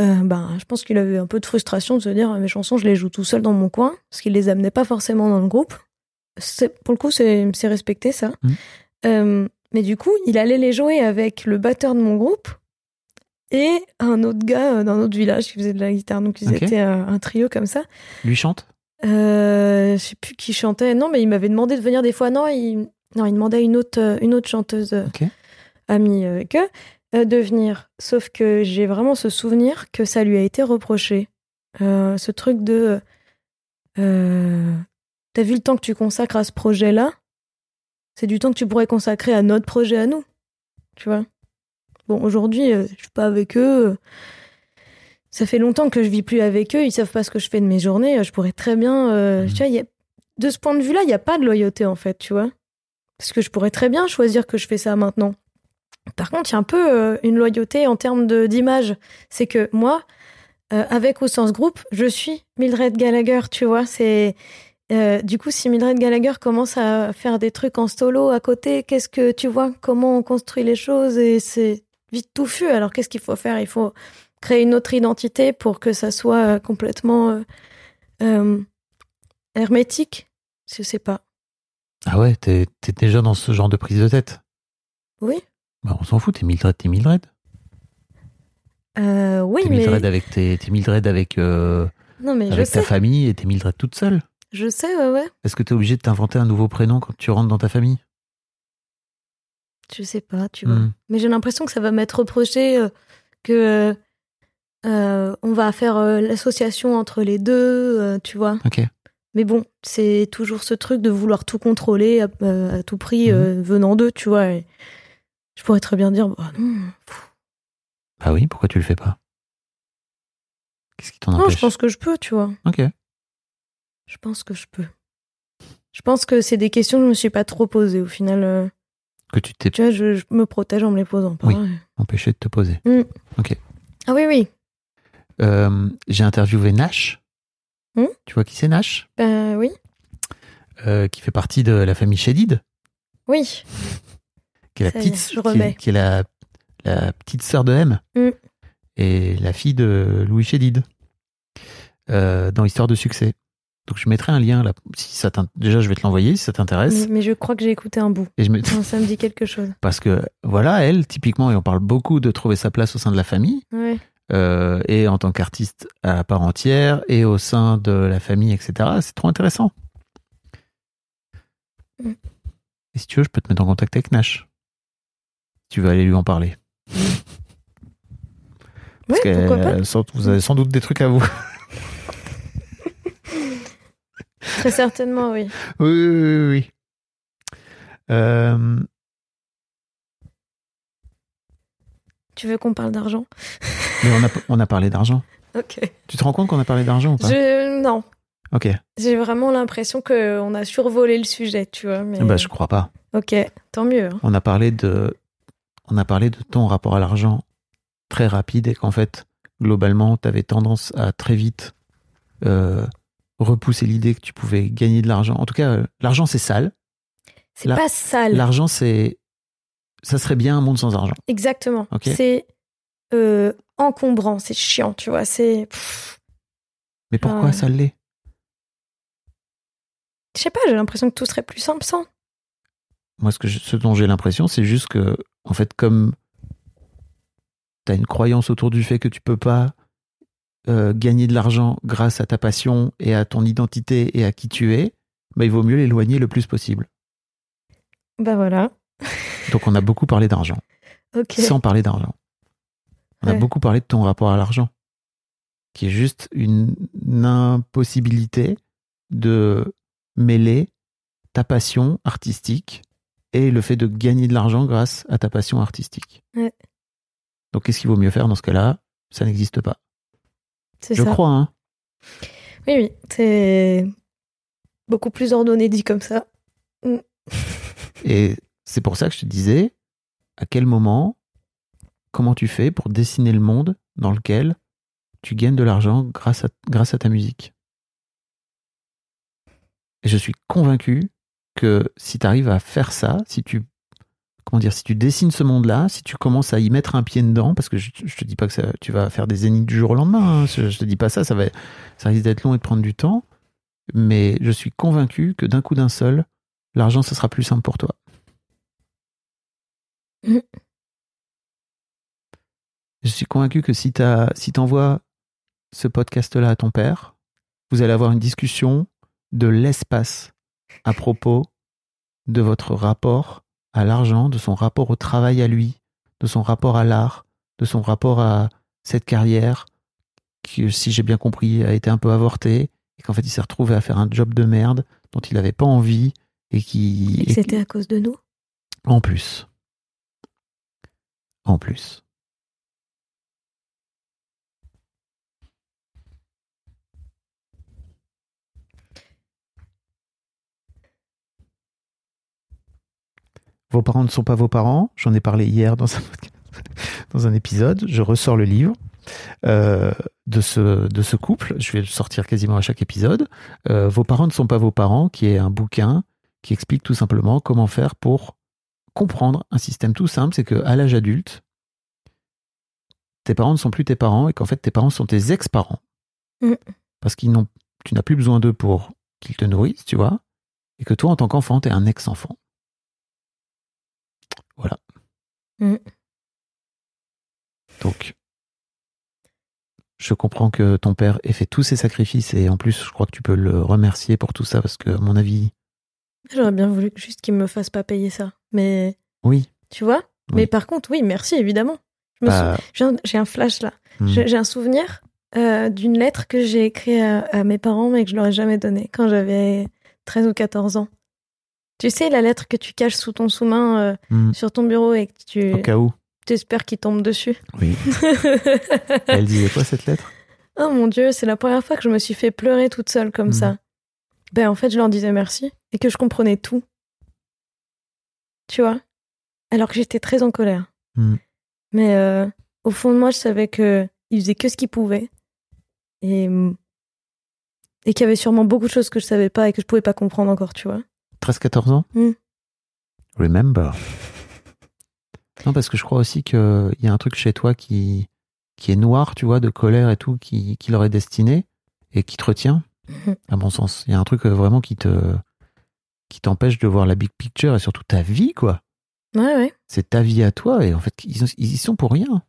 euh, ben, je pense qu'il avait un peu de frustration de se dire mes chansons, je les joue tout seul dans mon coin, parce qu'il les amenait pas forcément dans le groupe. Pour le coup, c'est respecté ça. Euh, mais du coup, il allait les jouer avec le batteur de mon groupe et un autre gars d'un autre village qui faisait de la guitare. Donc ils étaient un trio comme ça. Lui chante? Euh, je sais plus qui chantait. Non, mais il m'avait demandé de venir des fois. Non, il, non, il demandait à une autre, euh, une autre chanteuse euh, amie avec eux euh, de venir. Sauf que j'ai vraiment ce souvenir que ça lui a été reproché. Euh, ce truc de. euh, T'as vu le temps que tu consacres à ce projet-là? C'est du temps que tu pourrais consacrer à notre projet à nous. Tu vois? Bon, aujourd'hui, euh, je suis pas avec eux. euh, ça fait longtemps que je vis plus avec eux, ils savent pas ce que je fais de mes journées. euh, Je pourrais très bien. euh, Mhm. Tu vois, il y a- de ce point de vue-là, il n'y a pas de loyauté en fait, tu vois? Parce que je pourrais très bien choisir que je fais ça maintenant. Par contre, il y a un peu euh, une loyauté en termes d'image. C'est que moi, euh, avec ou sans ce groupe, je suis Mildred Gallagher, tu vois. C'est. euh, du coup, si Mildred Gallagher commence à faire des trucs en solo à côté, qu'est-ce que tu vois? Comment on construit les choses? Et c'est vite touffu. Alors, qu'est-ce qu'il faut faire? Il faut créer une autre identité pour que ça soit complètement hermétique? Je sais pas. Ah ouais, t'es t'es déjà dans ce genre de prise de tête Oui. Bah on s'en fout, t'es Mildred, t'es Mildred. Euh, oui, T'es mais Mildred avec, tes, t'es Mildred avec, euh, non, mais je avec ta sais. famille et t'es Mildred toute seule. Je sais, ouais, ouais. Est-ce que t'es obligé de t'inventer un nouveau prénom quand tu rentres dans ta famille? Je sais pas, tu vois. Hmm. Mais j'ai l'impression que ça va m'être reproché euh, que euh, on va faire euh, l'association entre les deux, euh, tu vois. Ok. Mais bon, c'est toujours ce truc de vouloir tout contrôler à, euh, à tout prix euh, venant d'eux, tu vois. et je pourrais très bien dire, bah non, Bah oui, pourquoi tu le fais pas? Qu'est-ce qui t'en non, empêche? je pense que je peux, tu vois. Ok. Je pense que je peux. Je pense que c'est des questions que je me suis pas trop posées au final. euh, Que tu t'es tu vois, je, je me protège en me les posant pas. Oui. empêché de te poser. Ah oui, oui. J'ai interviewé Nash. Hmm Tu vois qui c'est Nash? Ben oui. Euh, Qui fait partie de la famille Shedid, Oui. qui est la Ça est, petite, je qui, est la, la petite sœur de M Hmm. et la fille de Louis Shedid euh, dans Histoire de succès. Donc je mettrai un lien là. Si ça déjà, je vais te l'envoyer si ça t'intéresse. Mais, mais je crois que j'ai écouté un bout. Et je. Non, ça me dit quelque chose. Parce que voilà, elle, typiquement, et on parle beaucoup de trouver sa place au sein de la famille, Ouais. Euh, et en tant qu'artiste à part entière, et au sein de la famille, etc. C'est trop intéressant. Mm. Et si tu veux, je peux te mettre en contact avec Nash. Tu veux aller lui en parler. Parce que pourquoi pas. sans- vous avez sans doute des trucs à vous. Très certainement, oui. oui, oui, oui, oui. Euh, Tu veux qu'on parle d'argent? Mais on a, on a parlé d'argent. Ok. Tu te rends compte qu'on a parlé d'argent ou pas? Je... Non. Ok. J'ai vraiment l'impression qu'on a survolé le sujet, tu vois. Mais... Bah, je crois pas. Ok, tant mieux. hein. On a parlé de, on a parlé de ton rapport à l'argent très rapide et qu'en fait, globalement, tu avais tendance à très vite euh, repousser l'idée que tu pouvais gagner de l'argent. En tout cas, euh, l'argent c'est sale. C'est La- pas sale. L'argent c'est, ça serait bien un monde sans argent. Exactement. Ok. C'est euh, encombrant, c'est chiant, tu vois. C'est. Mais pourquoi Ah. ça l'est? Je sais pas, j'ai l'impression que tout serait plus simple sans. Moi, ce, que je- ce dont j'ai l'impression, c'est juste que, en fait, comme tu as une croyance autour du fait que tu peux pas euh, gagner de l'argent grâce à ta passion et à ton identité et à qui tu es, bah, il vaut mieux l'éloigner le plus possible. Bah voilà. Donc, on a beaucoup parlé d'argent, sans parler d'argent. On a beaucoup parlé de ton rapport à l'argent, qui est juste une impossibilité de mêler ta passion artistique et le fait de gagner de l'argent grâce à ta passion artistique. Ouais. Donc, qu'est-ce qu'il vaut mieux faire dans ce cas-là? Ça n'existe pas. C'est Je ça. crois, hein. Oui, oui. C'est beaucoup plus ordonné dit comme ça. Et c'est pour ça que je te disais, à quel moment, comment tu fais pour dessiner le monde dans lequel tu gagnes de l'argent grâce à, ta musique Et je suis convaincu que si tu arrives à faire ça, si tu comment dire, si tu dessines ce monde-là, si tu commences à y mettre un pied dedans, parce que je, je te dis pas que tu vas faire des zéniths du jour au lendemain, hein, je, je te dis pas ça, ça ça risque d'être long et de prendre du temps, mais je suis convaincu que d'un coup d'un seul, l'argent, ce sera plus simple pour toi. Je suis convaincu que si tu si envoies ce podcast-là à ton père, vous allez avoir une discussion de l'espace à propos de votre rapport à l'argent, de son rapport au travail à lui, de son rapport à l'art, de son rapport à cette carrière qui, si j'ai bien compris, a été un peu avortée et qu'en fait il s'est retrouvé à faire un job de merde dont il n'avait pas envie et qui... Et que et- c'était à cause de nous? en plus. En plus. Vos parents ne sont pas vos parents. J'en ai parlé hier dans un, podcast- dans un épisode. Je ressors le livre euh, de, ce, de ce couple. Je vais le sortir quasiment à chaque épisode. Euh, vos parents ne sont pas vos parents, qui est un bouquin qui explique tout simplement comment faire pour comprendre un système tout simple, c'est que à l'âge adulte, tes parents ne sont plus tes parents et qu'en fait tes parents sont tes ex-parents. Mm. Parce qu'ils n'ont, tu n'as plus besoin d'eux pour qu'ils te nourrissent, tu vois, et que toi en tant qu'enfant, tu es un ex-enfant. Voilà. Mm. Donc, je comprends que ton père ait fait tous ces sacrifices et en plus, je crois que tu peux le remercier pour tout ça parce que, à mon avis, J'aurais bien voulu juste qu'il me fasse pas payer ça. Mais oui. tu vois? Oui. Mais par contre, oui, merci évidemment. Je bah, sou- j'ai un- flash là. hmm. J'ai j'ai un souvenir euh, d'une lettre que j'ai écrite à, à mes parents mais que je leur ai jamais donnée quand j'avais 13 ou 14 ans. Tu sais, la lettre que tu caches sous ton sous-main euh, Hmm. sur ton bureau et que tu Au cas où. espères qu'il tombe dessus. Oui. Elle disait quoi cette lettre? Oh mon dieu, c'est la première fois que je me suis fait pleurer toute seule comme Mhm. ça. Ben en fait, je leur disais merci et que je comprenais tout. Tu vois? Alors que j'étais très en colère. Mhm. Mais euh, au fond de moi, je savais que faisaient que ce qu'ils pouvaient et et qu'il y avait sûrement beaucoup de choses que je savais pas et que je pouvais pas comprendre encore, tu vois. 13-14 ans Hmm. Remember. Non, parce que je crois aussi qu'il y a un truc chez toi qui, qui est noir, tu vois, de colère et tout, qui, qui leur est destiné et qui te retient, à mon sens. Il y a un truc euh, vraiment qui te qui t'empêche de voir la big picture et surtout ta vie, quoi. Ouais, ouais. C'est ta vie à toi et en fait, ils, ils y sont pour rien.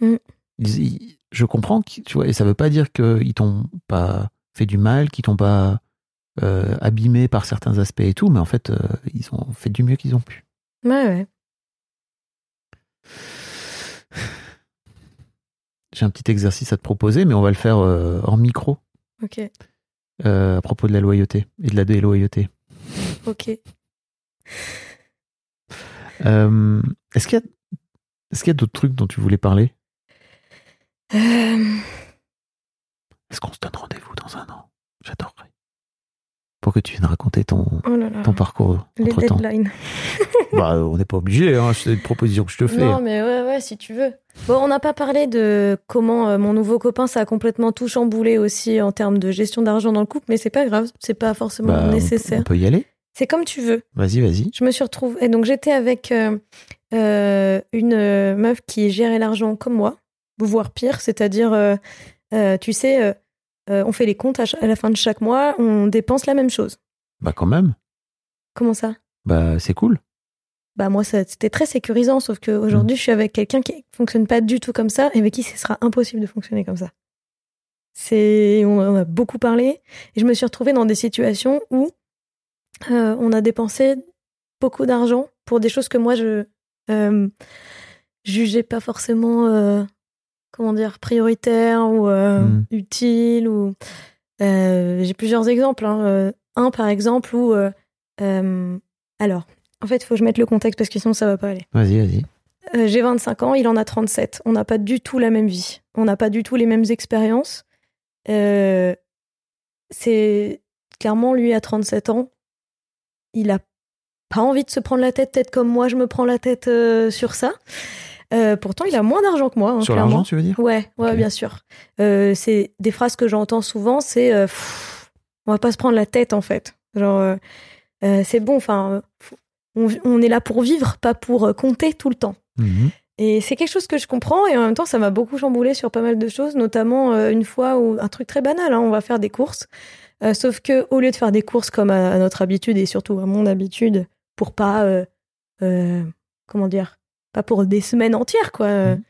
Mm. Ils- ils- je comprends, tu vois, et ça veut pas dire qu'ils t'ont pas fait du mal, qu'ils t'ont pas euh, abîmé par certains aspects et tout, mais en fait, euh, ils ont fait du mieux qu'ils ont pu. Ouais, ouais. J'ai un petit exercice à te proposer, mais on va le faire euh, en micro Ok. euh, à propos de la loyauté et de la déloyauté. Ok. Euh, Est-ce qu'il y a, est-ce qu'il y a d'autres trucs dont tu voulais parler? Euh, Est-ce qu'on se donne rendez-vous dans un an? J'adorerais. Pour que tu viennes raconter ton, oh là là. ton parcours Les entre temps. deadlines. bah, on n'est pas obligé, hein, c'est une proposition que je te fais. Non, mais ouais, ouais, si tu veux. Bon, on n'a pas parlé de comment euh, mon nouveau copain, ça a complètement tout chamboulé aussi en termes de gestion d'argent dans le couple, mais c'est pas grave, c'est pas forcément Bah, on- nécessaire. On, peut y aller C'est comme tu veux. Vas-y, vas-y. Je me suis retrouvée. Et donc, j'étais avec euh, euh, une meuf qui gérait l'argent comme moi, voire pire, c'est-à-dire, euh, euh, tu sais, euh, on fait les comptes à, la fin de chaque mois, on dépense la même chose. Bah, quand même. Comment ça? Bah, c'est cool. Bah moi c'était très sécurisant, sauf qu'aujourd'hui je suis avec quelqu'un qui fonctionne pas du tout comme ça et avec qui ce sera impossible de fonctionner comme ça. C'est on a beaucoup parlé et je me suis retrouvée dans des situations où euh, on a dépensé beaucoup d'argent pour des choses que moi je euh, jugeais pas forcément comment dire prioritaires ou euh, Mm. utiles ou euh, j'ai plusieurs exemples. hein. Euh, Un par exemple où euh, alors en fait, il faut que je mette le contexte parce que sinon ça va pas aller. Vas-y, vas-y. J'ai 25 ans, il en a 37. On n'a pas du tout la même vie. On n'a pas du tout les mêmes expériences. C'est clairement lui à 37 ans, il a pas envie de se prendre la tête, peut-être comme moi je me prends la tête sur ça. Euh, pourtant, il a moins d'argent que moi. hein, Sur l'argent, tu veux dire? Ouais, ouais, bien sûr. Euh, c'est des phrases que j'entends souvent, c'est euh, Pff, on va pas se prendre la tête en fait. Genre c'est bon, enfin on, on est là pour vivre, pas pour compter tout le temps. Mhm. Et c'est quelque chose que je comprends et en même temps ça m'a beaucoup chamboulé sur pas mal de choses, notamment une fois où un truc très banal, hein, on va faire des courses, sauf que au lieu de faire des courses comme à, à notre habitude et surtout à mon habitude, pour pas comment dire, pas pour des semaines entières quoi. Mhm.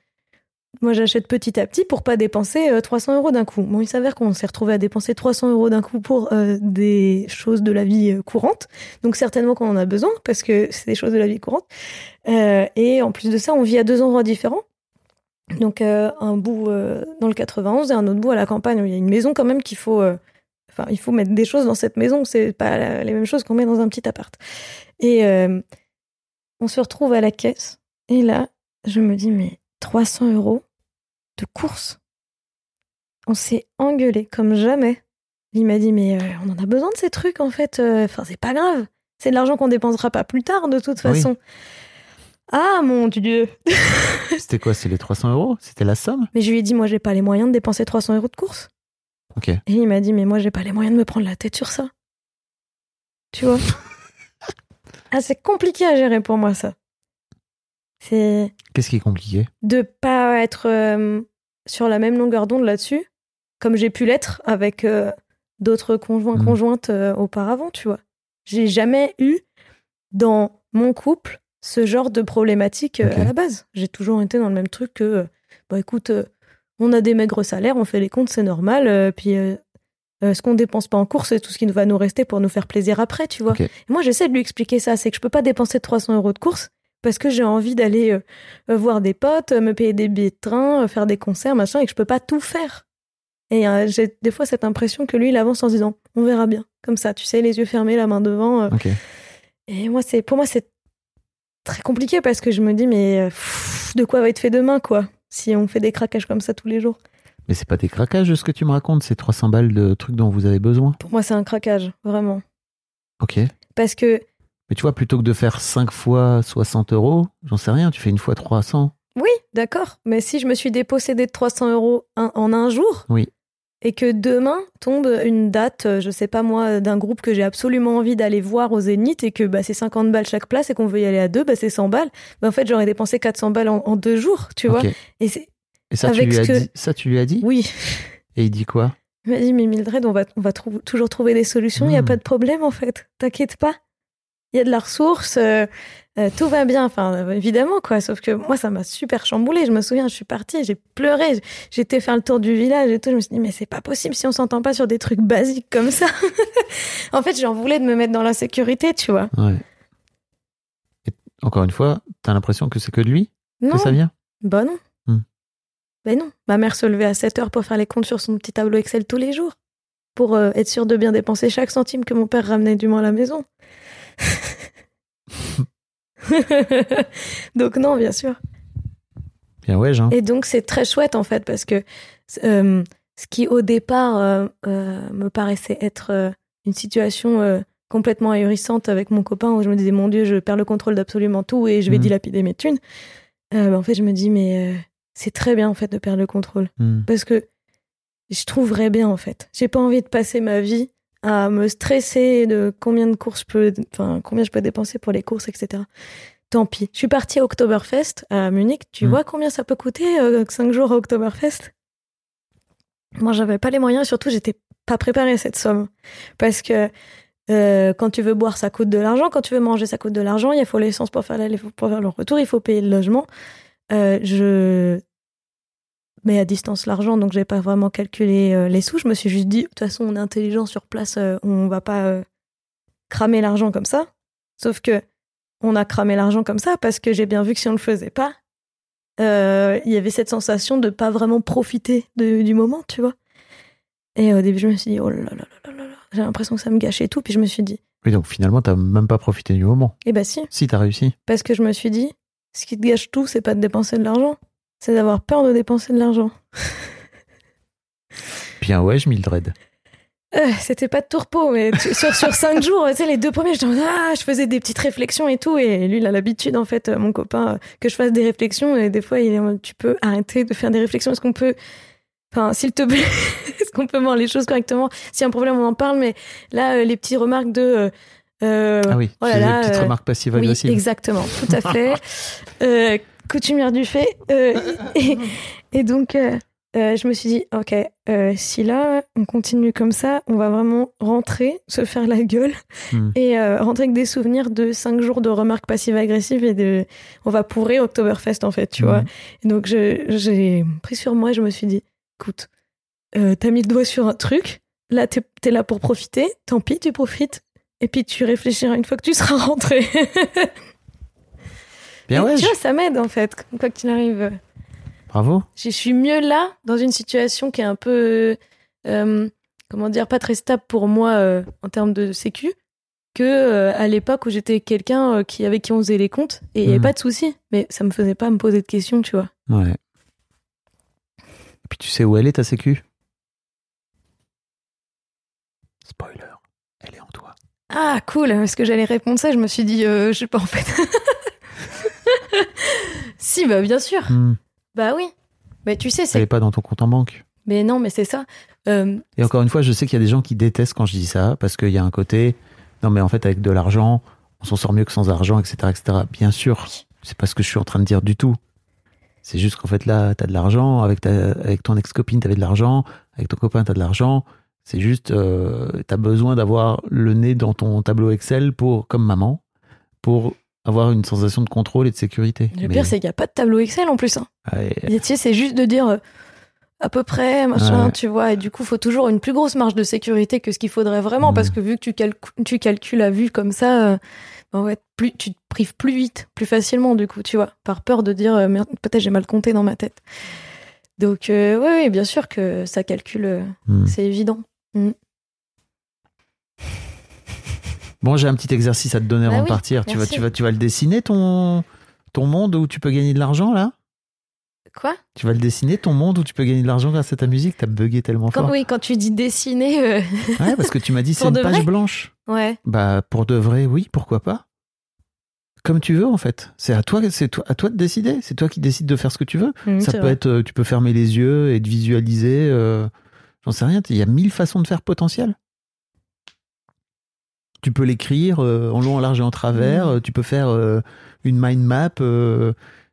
Moi j'achète petit à petit pour pas dépenser euh, 300 euros d'un coup. Bon il s'avère qu'on s'est retrouvé à dépenser 300 euros d'un coup pour euh, des choses de la vie euh, courante, donc certainement qu'on en a besoin parce que c'est des choses de la vie courante. Euh, et en plus de ça, on vit à deux endroits différents. Donc un bout dans le 91 et un autre bout à la campagne où il y a une maison quand même qu'il faut... Enfin, il faut mettre des choses dans cette maison, c'est pas la- les mêmes choses qu'on met dans un petit appart. Et on se retrouve à la caisse et là, je me dis, mais 300 euros de course? On s'est engueulé comme jamais. Il m'a dit, mais euh, on en a besoin de ces trucs en fait. euh, Enfin, c'est pas grave. C'est de l'argent qu'on dépensera pas plus tard de toute Oui. façon. Ah mon dieu C'était quoi C'est les 300 euros? C'était la somme? Mais je lui ai dit, moi, j'ai pas les moyens de dépenser 300 euros de course. Ok. Et il m'a dit, mais moi, j'ai pas les moyens de me prendre la tête sur ça. Tu vois? Ah, c'est compliqué à gérer pour moi, ça. C'est Qu'est-ce qui est compliqué? de pas être euh, sur la même longueur d'onde là-dessus, comme j'ai pu l'être avec euh, d'autres conjoints, Mhm. conjointes euh, auparavant, tu vois. J'ai jamais eu dans mon couple ce genre de problématique à la base. J'ai toujours été dans le même truc que, bah écoute, on a des maigres salaires, on fait les comptes, c'est normal, puis euh, ce qu'on dépense pas en course, c'est tout ce qui va nous rester pour nous faire plaisir après, tu vois. Moi, j'essaie de lui expliquer ça, c'est que je peux pas dépenser 300 euros de course parce que j'ai envie d'aller euh, euh, voir des potes, euh, me payer des billets de train, faire des concerts, machin, et que je peux pas tout faire. Et euh, j'ai des fois cette impression que lui, il avance en se disant, on verra bien, comme ça, tu sais, les yeux fermés, la main devant. euh. Et moi, c'est pour moi, c'est très compliqué parce que je me dis, mais pff, de quoi va être fait demain, quoi, si on fait des craquages comme ça tous les jours? Mais c'est pas des craquages ce que tu me racontes, c'est 300 balles de trucs dont vous avez besoin? Pour moi, c'est un craquage, vraiment. Ok. Parce que Mais tu vois, plutôt que de faire 5 fois 60 euros, j'en sais rien, tu fais une fois 300. Oui, d'accord. Mais si je me suis dépossédée de 300 euros un- en un jour, Oui. et que demain tombe une date, euh, je sais pas moi, d'un groupe que j'ai absolument envie d'aller voir au Zénith, et que bah, c'est 50 balles chaque place, et qu'on veut y aller à deux, bah, c'est 100 balles. Bah, en fait, j'aurais dépensé 400 balles en, en deux jours, tu vois. Et c'est Et ça, tu lui as que- dit Ça, tu lui as dit? Oui. Et il dit quoi? Il m'a dit, mais Mildred, on va, on va trou- toujours trouver des solutions, il n'y a Hmm. pas de problème en fait, t'inquiète pas. Il y a de la ressource, euh, euh, tout va bien, enfin euh, évidemment quoi, sauf que moi ça m'a super chamboulé, je me souviens, je suis partie, j'ai pleuré, j'étais faire le tour du village et tout, je me suis dit mais c'est pas possible si on s'entend pas sur des trucs basiques comme ça. en fait j'en voulais de me mettre dans la sécurité, tu vois. Ouais. Et encore une fois, t'as l'impression que c'est que de lui Non, que ça vient? Bah non. Hmm. Ben non, ma mère se levait à 7 heures pour faire les comptes sur son petit tableau Excel tous les jours, pour euh, être sûre de bien dépenser chaque centime que mon père ramenait du moins à la maison. donc non, bien sûr. Bien ouais, Jean. Et donc c'est très chouette en fait parce que euh, ce qui au départ euh, euh, me paraissait être une situation complètement ahurissante avec mon copain où je me disais mon Dieu je perds le contrôle d'absolument tout et je vais Mhm. dilapider mes thunes. Bah, en fait je me dis mais c'est très bien en fait de perdre le contrôle Hmm. parce que je trouverais bien en fait. J'ai pas envie de passer ma vie à me stresser de combien de courses je peux, enfin combien je peux dépenser pour les courses, etc. Tant pis. Je suis partie à Oktoberfest à Munich. Tu Mm. vois combien ça peut coûter 5 jours à Oktoberfest? Moi, j'avais pas les moyens. Surtout, j'étais pas préparée à cette somme parce que euh, quand tu veux boire, ça coûte de l'argent. Quand tu veux manger, ça coûte de l'argent. Il faut l'essence pour faire l'aller, pour faire le retour. Il faut payer le logement. Euh, je mets à distance l'argent, donc j'ai pas vraiment calculé euh, les sous. Je me suis juste dit, de toute façon, on est intelligent sur place, euh, on va pas euh, cramer l'argent comme ça. Sauf que on a cramé l'argent comme ça parce que j'ai bien vu que si on le faisait pas, euh, il y avait cette sensation de pas vraiment profiter de- du moment, tu vois. Et au début, je me suis dit, oh là là là là là là, j'ai l'impression que ça me gâchait tout. Puis je me suis dit, Oui, donc finalement, t'as même pas profité du moment. eh ben si, Si, t'as réussi. parce que je me suis dit, ce qui te gâche tout, c'est pas de dépenser de l'argent, c'est d'avoir peur de dépenser de l'argent. Bien ouais, je Mildred. Euh, c'était pas de tourpeau, mais tu- sur, sur cinq jours, tu sais, les deux premiers, mode, ah, je faisais des petites réflexions et tout, et lui, il a l'habitude, en fait, euh, mon copain, euh, que je fasse des réflexions, et des fois, il est tu peux arrêter de faire des réflexions, est-ce qu'on peut, enfin, s'il te plaît, est-ce qu'on peut voir les choses correctement? S'il y a un problème, on en parle, mais là, euh, les petites remarques de, euh, Ah oui, oh là là, des petites remarques passives-agressives. oui, exactement, tout à fait. Coutumière du fait. euh, et, et donc, euh, euh, je me suis dit, ok, euh, si là, on continue comme ça, on va vraiment rentrer, se faire la gueule Hmm. et euh, rentrer avec des souvenirs de cinq jours de remarques passives-agressives et de. On va pourrir Oktoberfest, en fait, tu vois. Mhm. Et donc, je- j'ai pris sur moi, je me suis dit, écoute, euh, t'as mis le doigt sur un truc, là, t'es es là pour profiter, tant pis, tu profites. Et puis tu réfléchiras une fois que tu seras rentré. Bien ouais, tu je- vois, ça m'aide en fait, quoi qu'il arrive. bravo. Je suis mieux là, dans une situation qui est un peu, euh, comment dire, pas très stable pour moi euh, en termes de sécu, que euh, à l'époque où j'étais quelqu'un euh, qui avec qui on faisait les comptes et il n'y avait Mhm. pas de soucis. Mais ça me faisait pas me poser de questions, tu vois. Ouais. Et puis tu sais où elle est ta sécu? Spoiler, elle est en toi. Ah, cool, parce que j'allais répondre ça, je me suis dit, euh, je sais pas en fait. si, bah bien sûr. Hmm. Bah oui. Mais tu sais, Elle c'est. est pas dans ton compte en banque. Mais non, mais c'est ça. Euh, Et encore une fois, je sais qu'il y a des gens qui détestent quand je dis ça, parce qu'il y a un côté, non mais en fait avec de l'argent, on s'en sort mieux que sans argent, etc. etc. Bien sûr, c'est pas ce que je suis en train de dire du tout. C'est juste qu'en fait là, t'as de l'argent, avec, ta, avec ton ex-copine, t'avais de l'argent, avec ton copain, t'as de l'argent. C'est juste, euh, t'as besoin d'avoir le nez dans ton tableau Excel pour, comme maman, pour avoir une sensation de contrôle et de sécurité. le Mais- pire, c'est qu'il n'y a pas de tableau Excel en plus. Hein. Ouais, Et tu sais, c'est juste de dire euh, à peu près, machin, Ouais. tu vois. Et du coup, il faut toujours une plus grosse marge de sécurité que ce qu'il faudrait vraiment, Mm. parce que vu que tu, calcu- tu calcules à vue comme ça, euh, plus, tu te prives plus vite, plus facilement, du coup, tu vois, par peur de dire, euh, merde, peut-être j'ai mal compté dans ma tête. Donc, euh, ouais, bien sûr que ça calcule, Hmm. c'est évident. Bon, j'ai un petit exercice à te donner Bah avant de partir. Tu vas, tu, vas, tu vas le dessiner, ton, ton monde où tu peux gagner de l'argent, là? Quoi? Tu vas le dessiner, ton monde où tu peux gagner de l'argent grâce à ta musique? T'as bugué tellement quand, fort. Oui, quand tu dis dessiner, euh, Ouais, parce que tu m'as dit c'est une page blanche. ouais. Bah, pour de vrai, oui, pourquoi pas? Comme tu veux, en fait. C'est à toi, c'est toi, à toi de décider. C'est toi qui décides de faire ce que tu veux. Mm, Ça peut vrai. être, euh, tu peux fermer les yeux et de visualiser. euh, J'en sais rien. Il y a mille façons de faire potentiel. Tu peux l'écrire euh, en long, en large et en travers. Mm. Euh, Tu peux faire euh, une mind map. euh,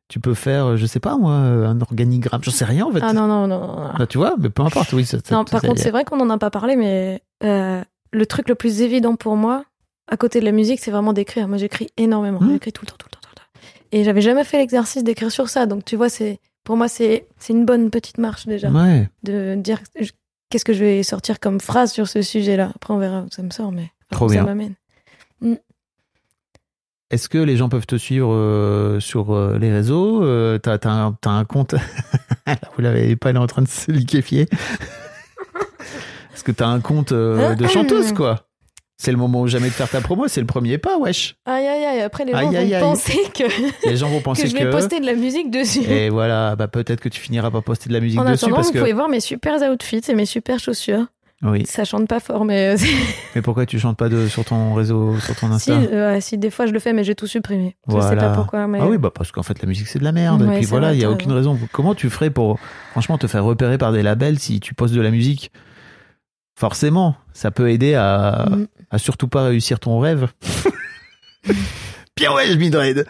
tu peux faire, je sais pas moi, un organigramme. J'en sais rien en fait. Ah non, non, non. non. Bah, tu vois, mais peu importe. Oui. ça- ça- Non, par ça- contre, c'est vrai qu'on n'en a pas parlé, mais le truc le plus évident pour moi, à côté de la musique, c'est vraiment d'écrire. Moi, j'écris énormément. Mhm. J'écris tout le temps, tout le temps, tout le temps. Et j'avais jamais fait l'exercice d'écrire sur ça. Donc, tu vois, c'est pour moi, c'est une bonne petite marche déjà Ouais. de dire qu'est-ce que je vais sortir comme phrase sur ce sujet-là. Après, on verra où ça me sort, mais Trop où bien. ça m'amène. Est-ce que les gens peuvent te suivre euh, sur euh, les réseaux euh, T'as t'as un, t'as un compte Là, Vous l'avez pas, elle est en train de se liquéfier. Est-ce que t'as un compte euh, de chanteuse, quoi? C'est le moment ou jamais de faire ta promo, c'est le premier pas, wesh. Aïe, aïe, aïe. Après, les gens Aïe, vont aïe, aïe. penser que, Les gens vont que penser je que. vais poster de la musique dessus. Et voilà, bah peut-être que tu finiras par poster de la musique en dessus attendant, parce vous que. pouvez voir mes super outfits et mes super chaussures. Oui. Ça chante pas fort, mais euh, Mais pourquoi tu chantes pas de, sur ton réseau, sur ton si, Insta euh, si des fois je le fais, mais j'ai tout supprimé. Je sais Voilà. pas pourquoi, mais Ah oui, bah parce qu'en fait la musique c'est de la merde. Ouais, et puis voilà, il y a aucune raison. Comment tu ferais pour franchement te faire repérer par des labels si tu postes de la musique? Forcément, ça peut aider à, Mm. à surtout pas réussir ton rêve. Bien ouais, je Mildred.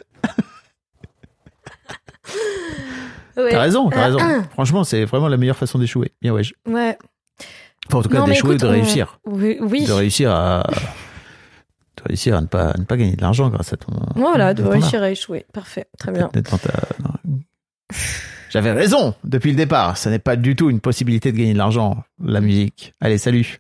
Ouais. T'as raison, t'as raison. Franchement, c'est vraiment la meilleure façon d'échouer. Bien ouais. Ouais. Enfin, en tout cas, d'échouer ou de on- réussir. Oui. oui. De réussir à de réussir à ne pas à ne pas gagner de l'argent grâce à ton. Voilà, de réussir à échouer. Parfait, très bien. J'avais raison depuis le départ. Ça n'est pas du tout une possibilité de gagner de l'argent, la musique. Allez, salut.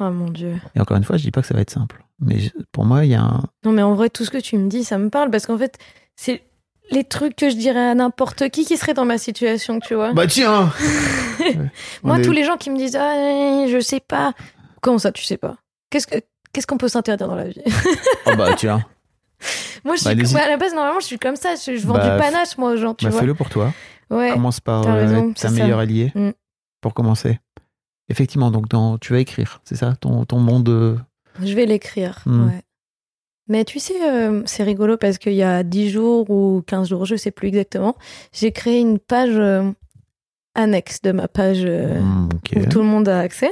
Oh mon dieu. Et encore une fois, je dis pas que ça va être simple. Mais pour moi, il y a un. Non, mais en vrai, tout ce que tu me dis, ça me parle parce qu'en fait, c'est les trucs que je dirais à n'importe qui qui serait dans ma situation, tu vois. Bah tiens Moi, est- tous les gens qui me disent Ah, je sais pas. Comment ça, tu sais pas? Qu'est-ce que. Qu'est-ce qu'on peut s'interdire dans la vie? Oh bah tiens. Moi, je Bah, suis à la base, normalement, je suis comme ça. Je, je vends Bah, du panache, moi, aux gens, tu Bah vois. fais-le pour toi. Ouais. Commence par euh, raison, être ta meilleure alliée Mm. pour commencer. Effectivement, donc dans, tu vas écrire, c'est ça? Ton, ton monde. euh, Je vais l'écrire. Hmm. Ouais. Mais tu sais, euh, c'est rigolo parce qu'il y a 10 jours ou 15 jours, je sais plus exactement, j'ai créé une page euh, annexe de ma page euh, hmm, où tout le monde a accès.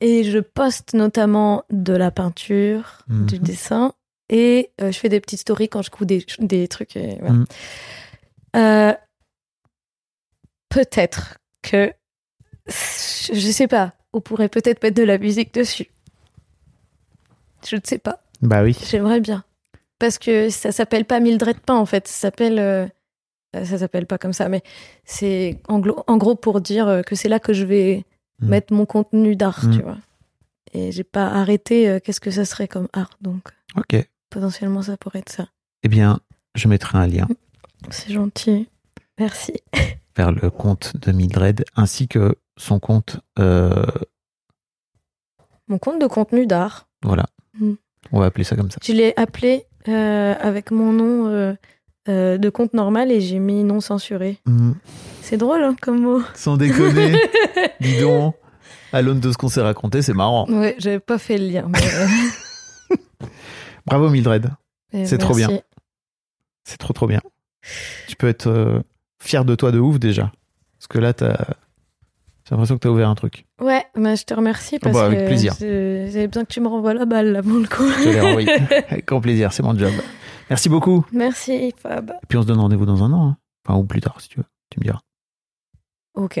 Et je poste notamment de la peinture, Mhm. du dessin, et euh, je fais des petites stories quand je couds des, des trucs. et voilà. Euh, peut-être que, je sais pas, on pourrait peut-être mettre de la musique dessus. Je ne sais pas. Bah oui. J'aimerais bien. Parce que ça s'appelle pas Mildred Pain, en fait. Ça s'appelle. euh, ça s'appelle pas comme ça, mais c'est en, gros pour dire euh, que c'est là que je vais Mm. mettre mon contenu d'art, Mm. tu vois. Et j'ai pas arrêté euh, qu'est-ce que ça serait comme art, donc Ok. potentiellement ça pourrait être ça. Eh bien, je mettrai un lien C'est gentil. Merci. vers le compte de Mildred ainsi que son compte. euh, Mon compte de contenu d'art, voilà. Mm. On va appeler ça comme ça. je l'ai appelé euh, avec mon nom euh, euh, de compte normal et j'ai mis non censuré. Hmm. C'est drôle hein, comme mot. Sans déconner. Dis donc. À l'aune de ce qu'on s'est raconté, c'est marrant. Ouais, j'avais pas fait le lien. mais, Bravo Mildred. mais C'est trop bien. C'est trop trop bien. Tu peux être euh, fier de toi de ouf déjà. Parce que là, t'as... j'ai l'impression que tu as ouvert un truc. Ouais, bah, je te remercie parce Bah, avec que plaisir. j'ai- j'avais besoin que tu me renvoies la balle là pour le coup. Je te renvoyé. Avec grand plaisir, c'est mon job. Merci beaucoup. Merci Fab. Et puis on se donne rendez-vous dans un an. hein. Enfin, ou plus tard si tu veux. Tu me diras. Ok.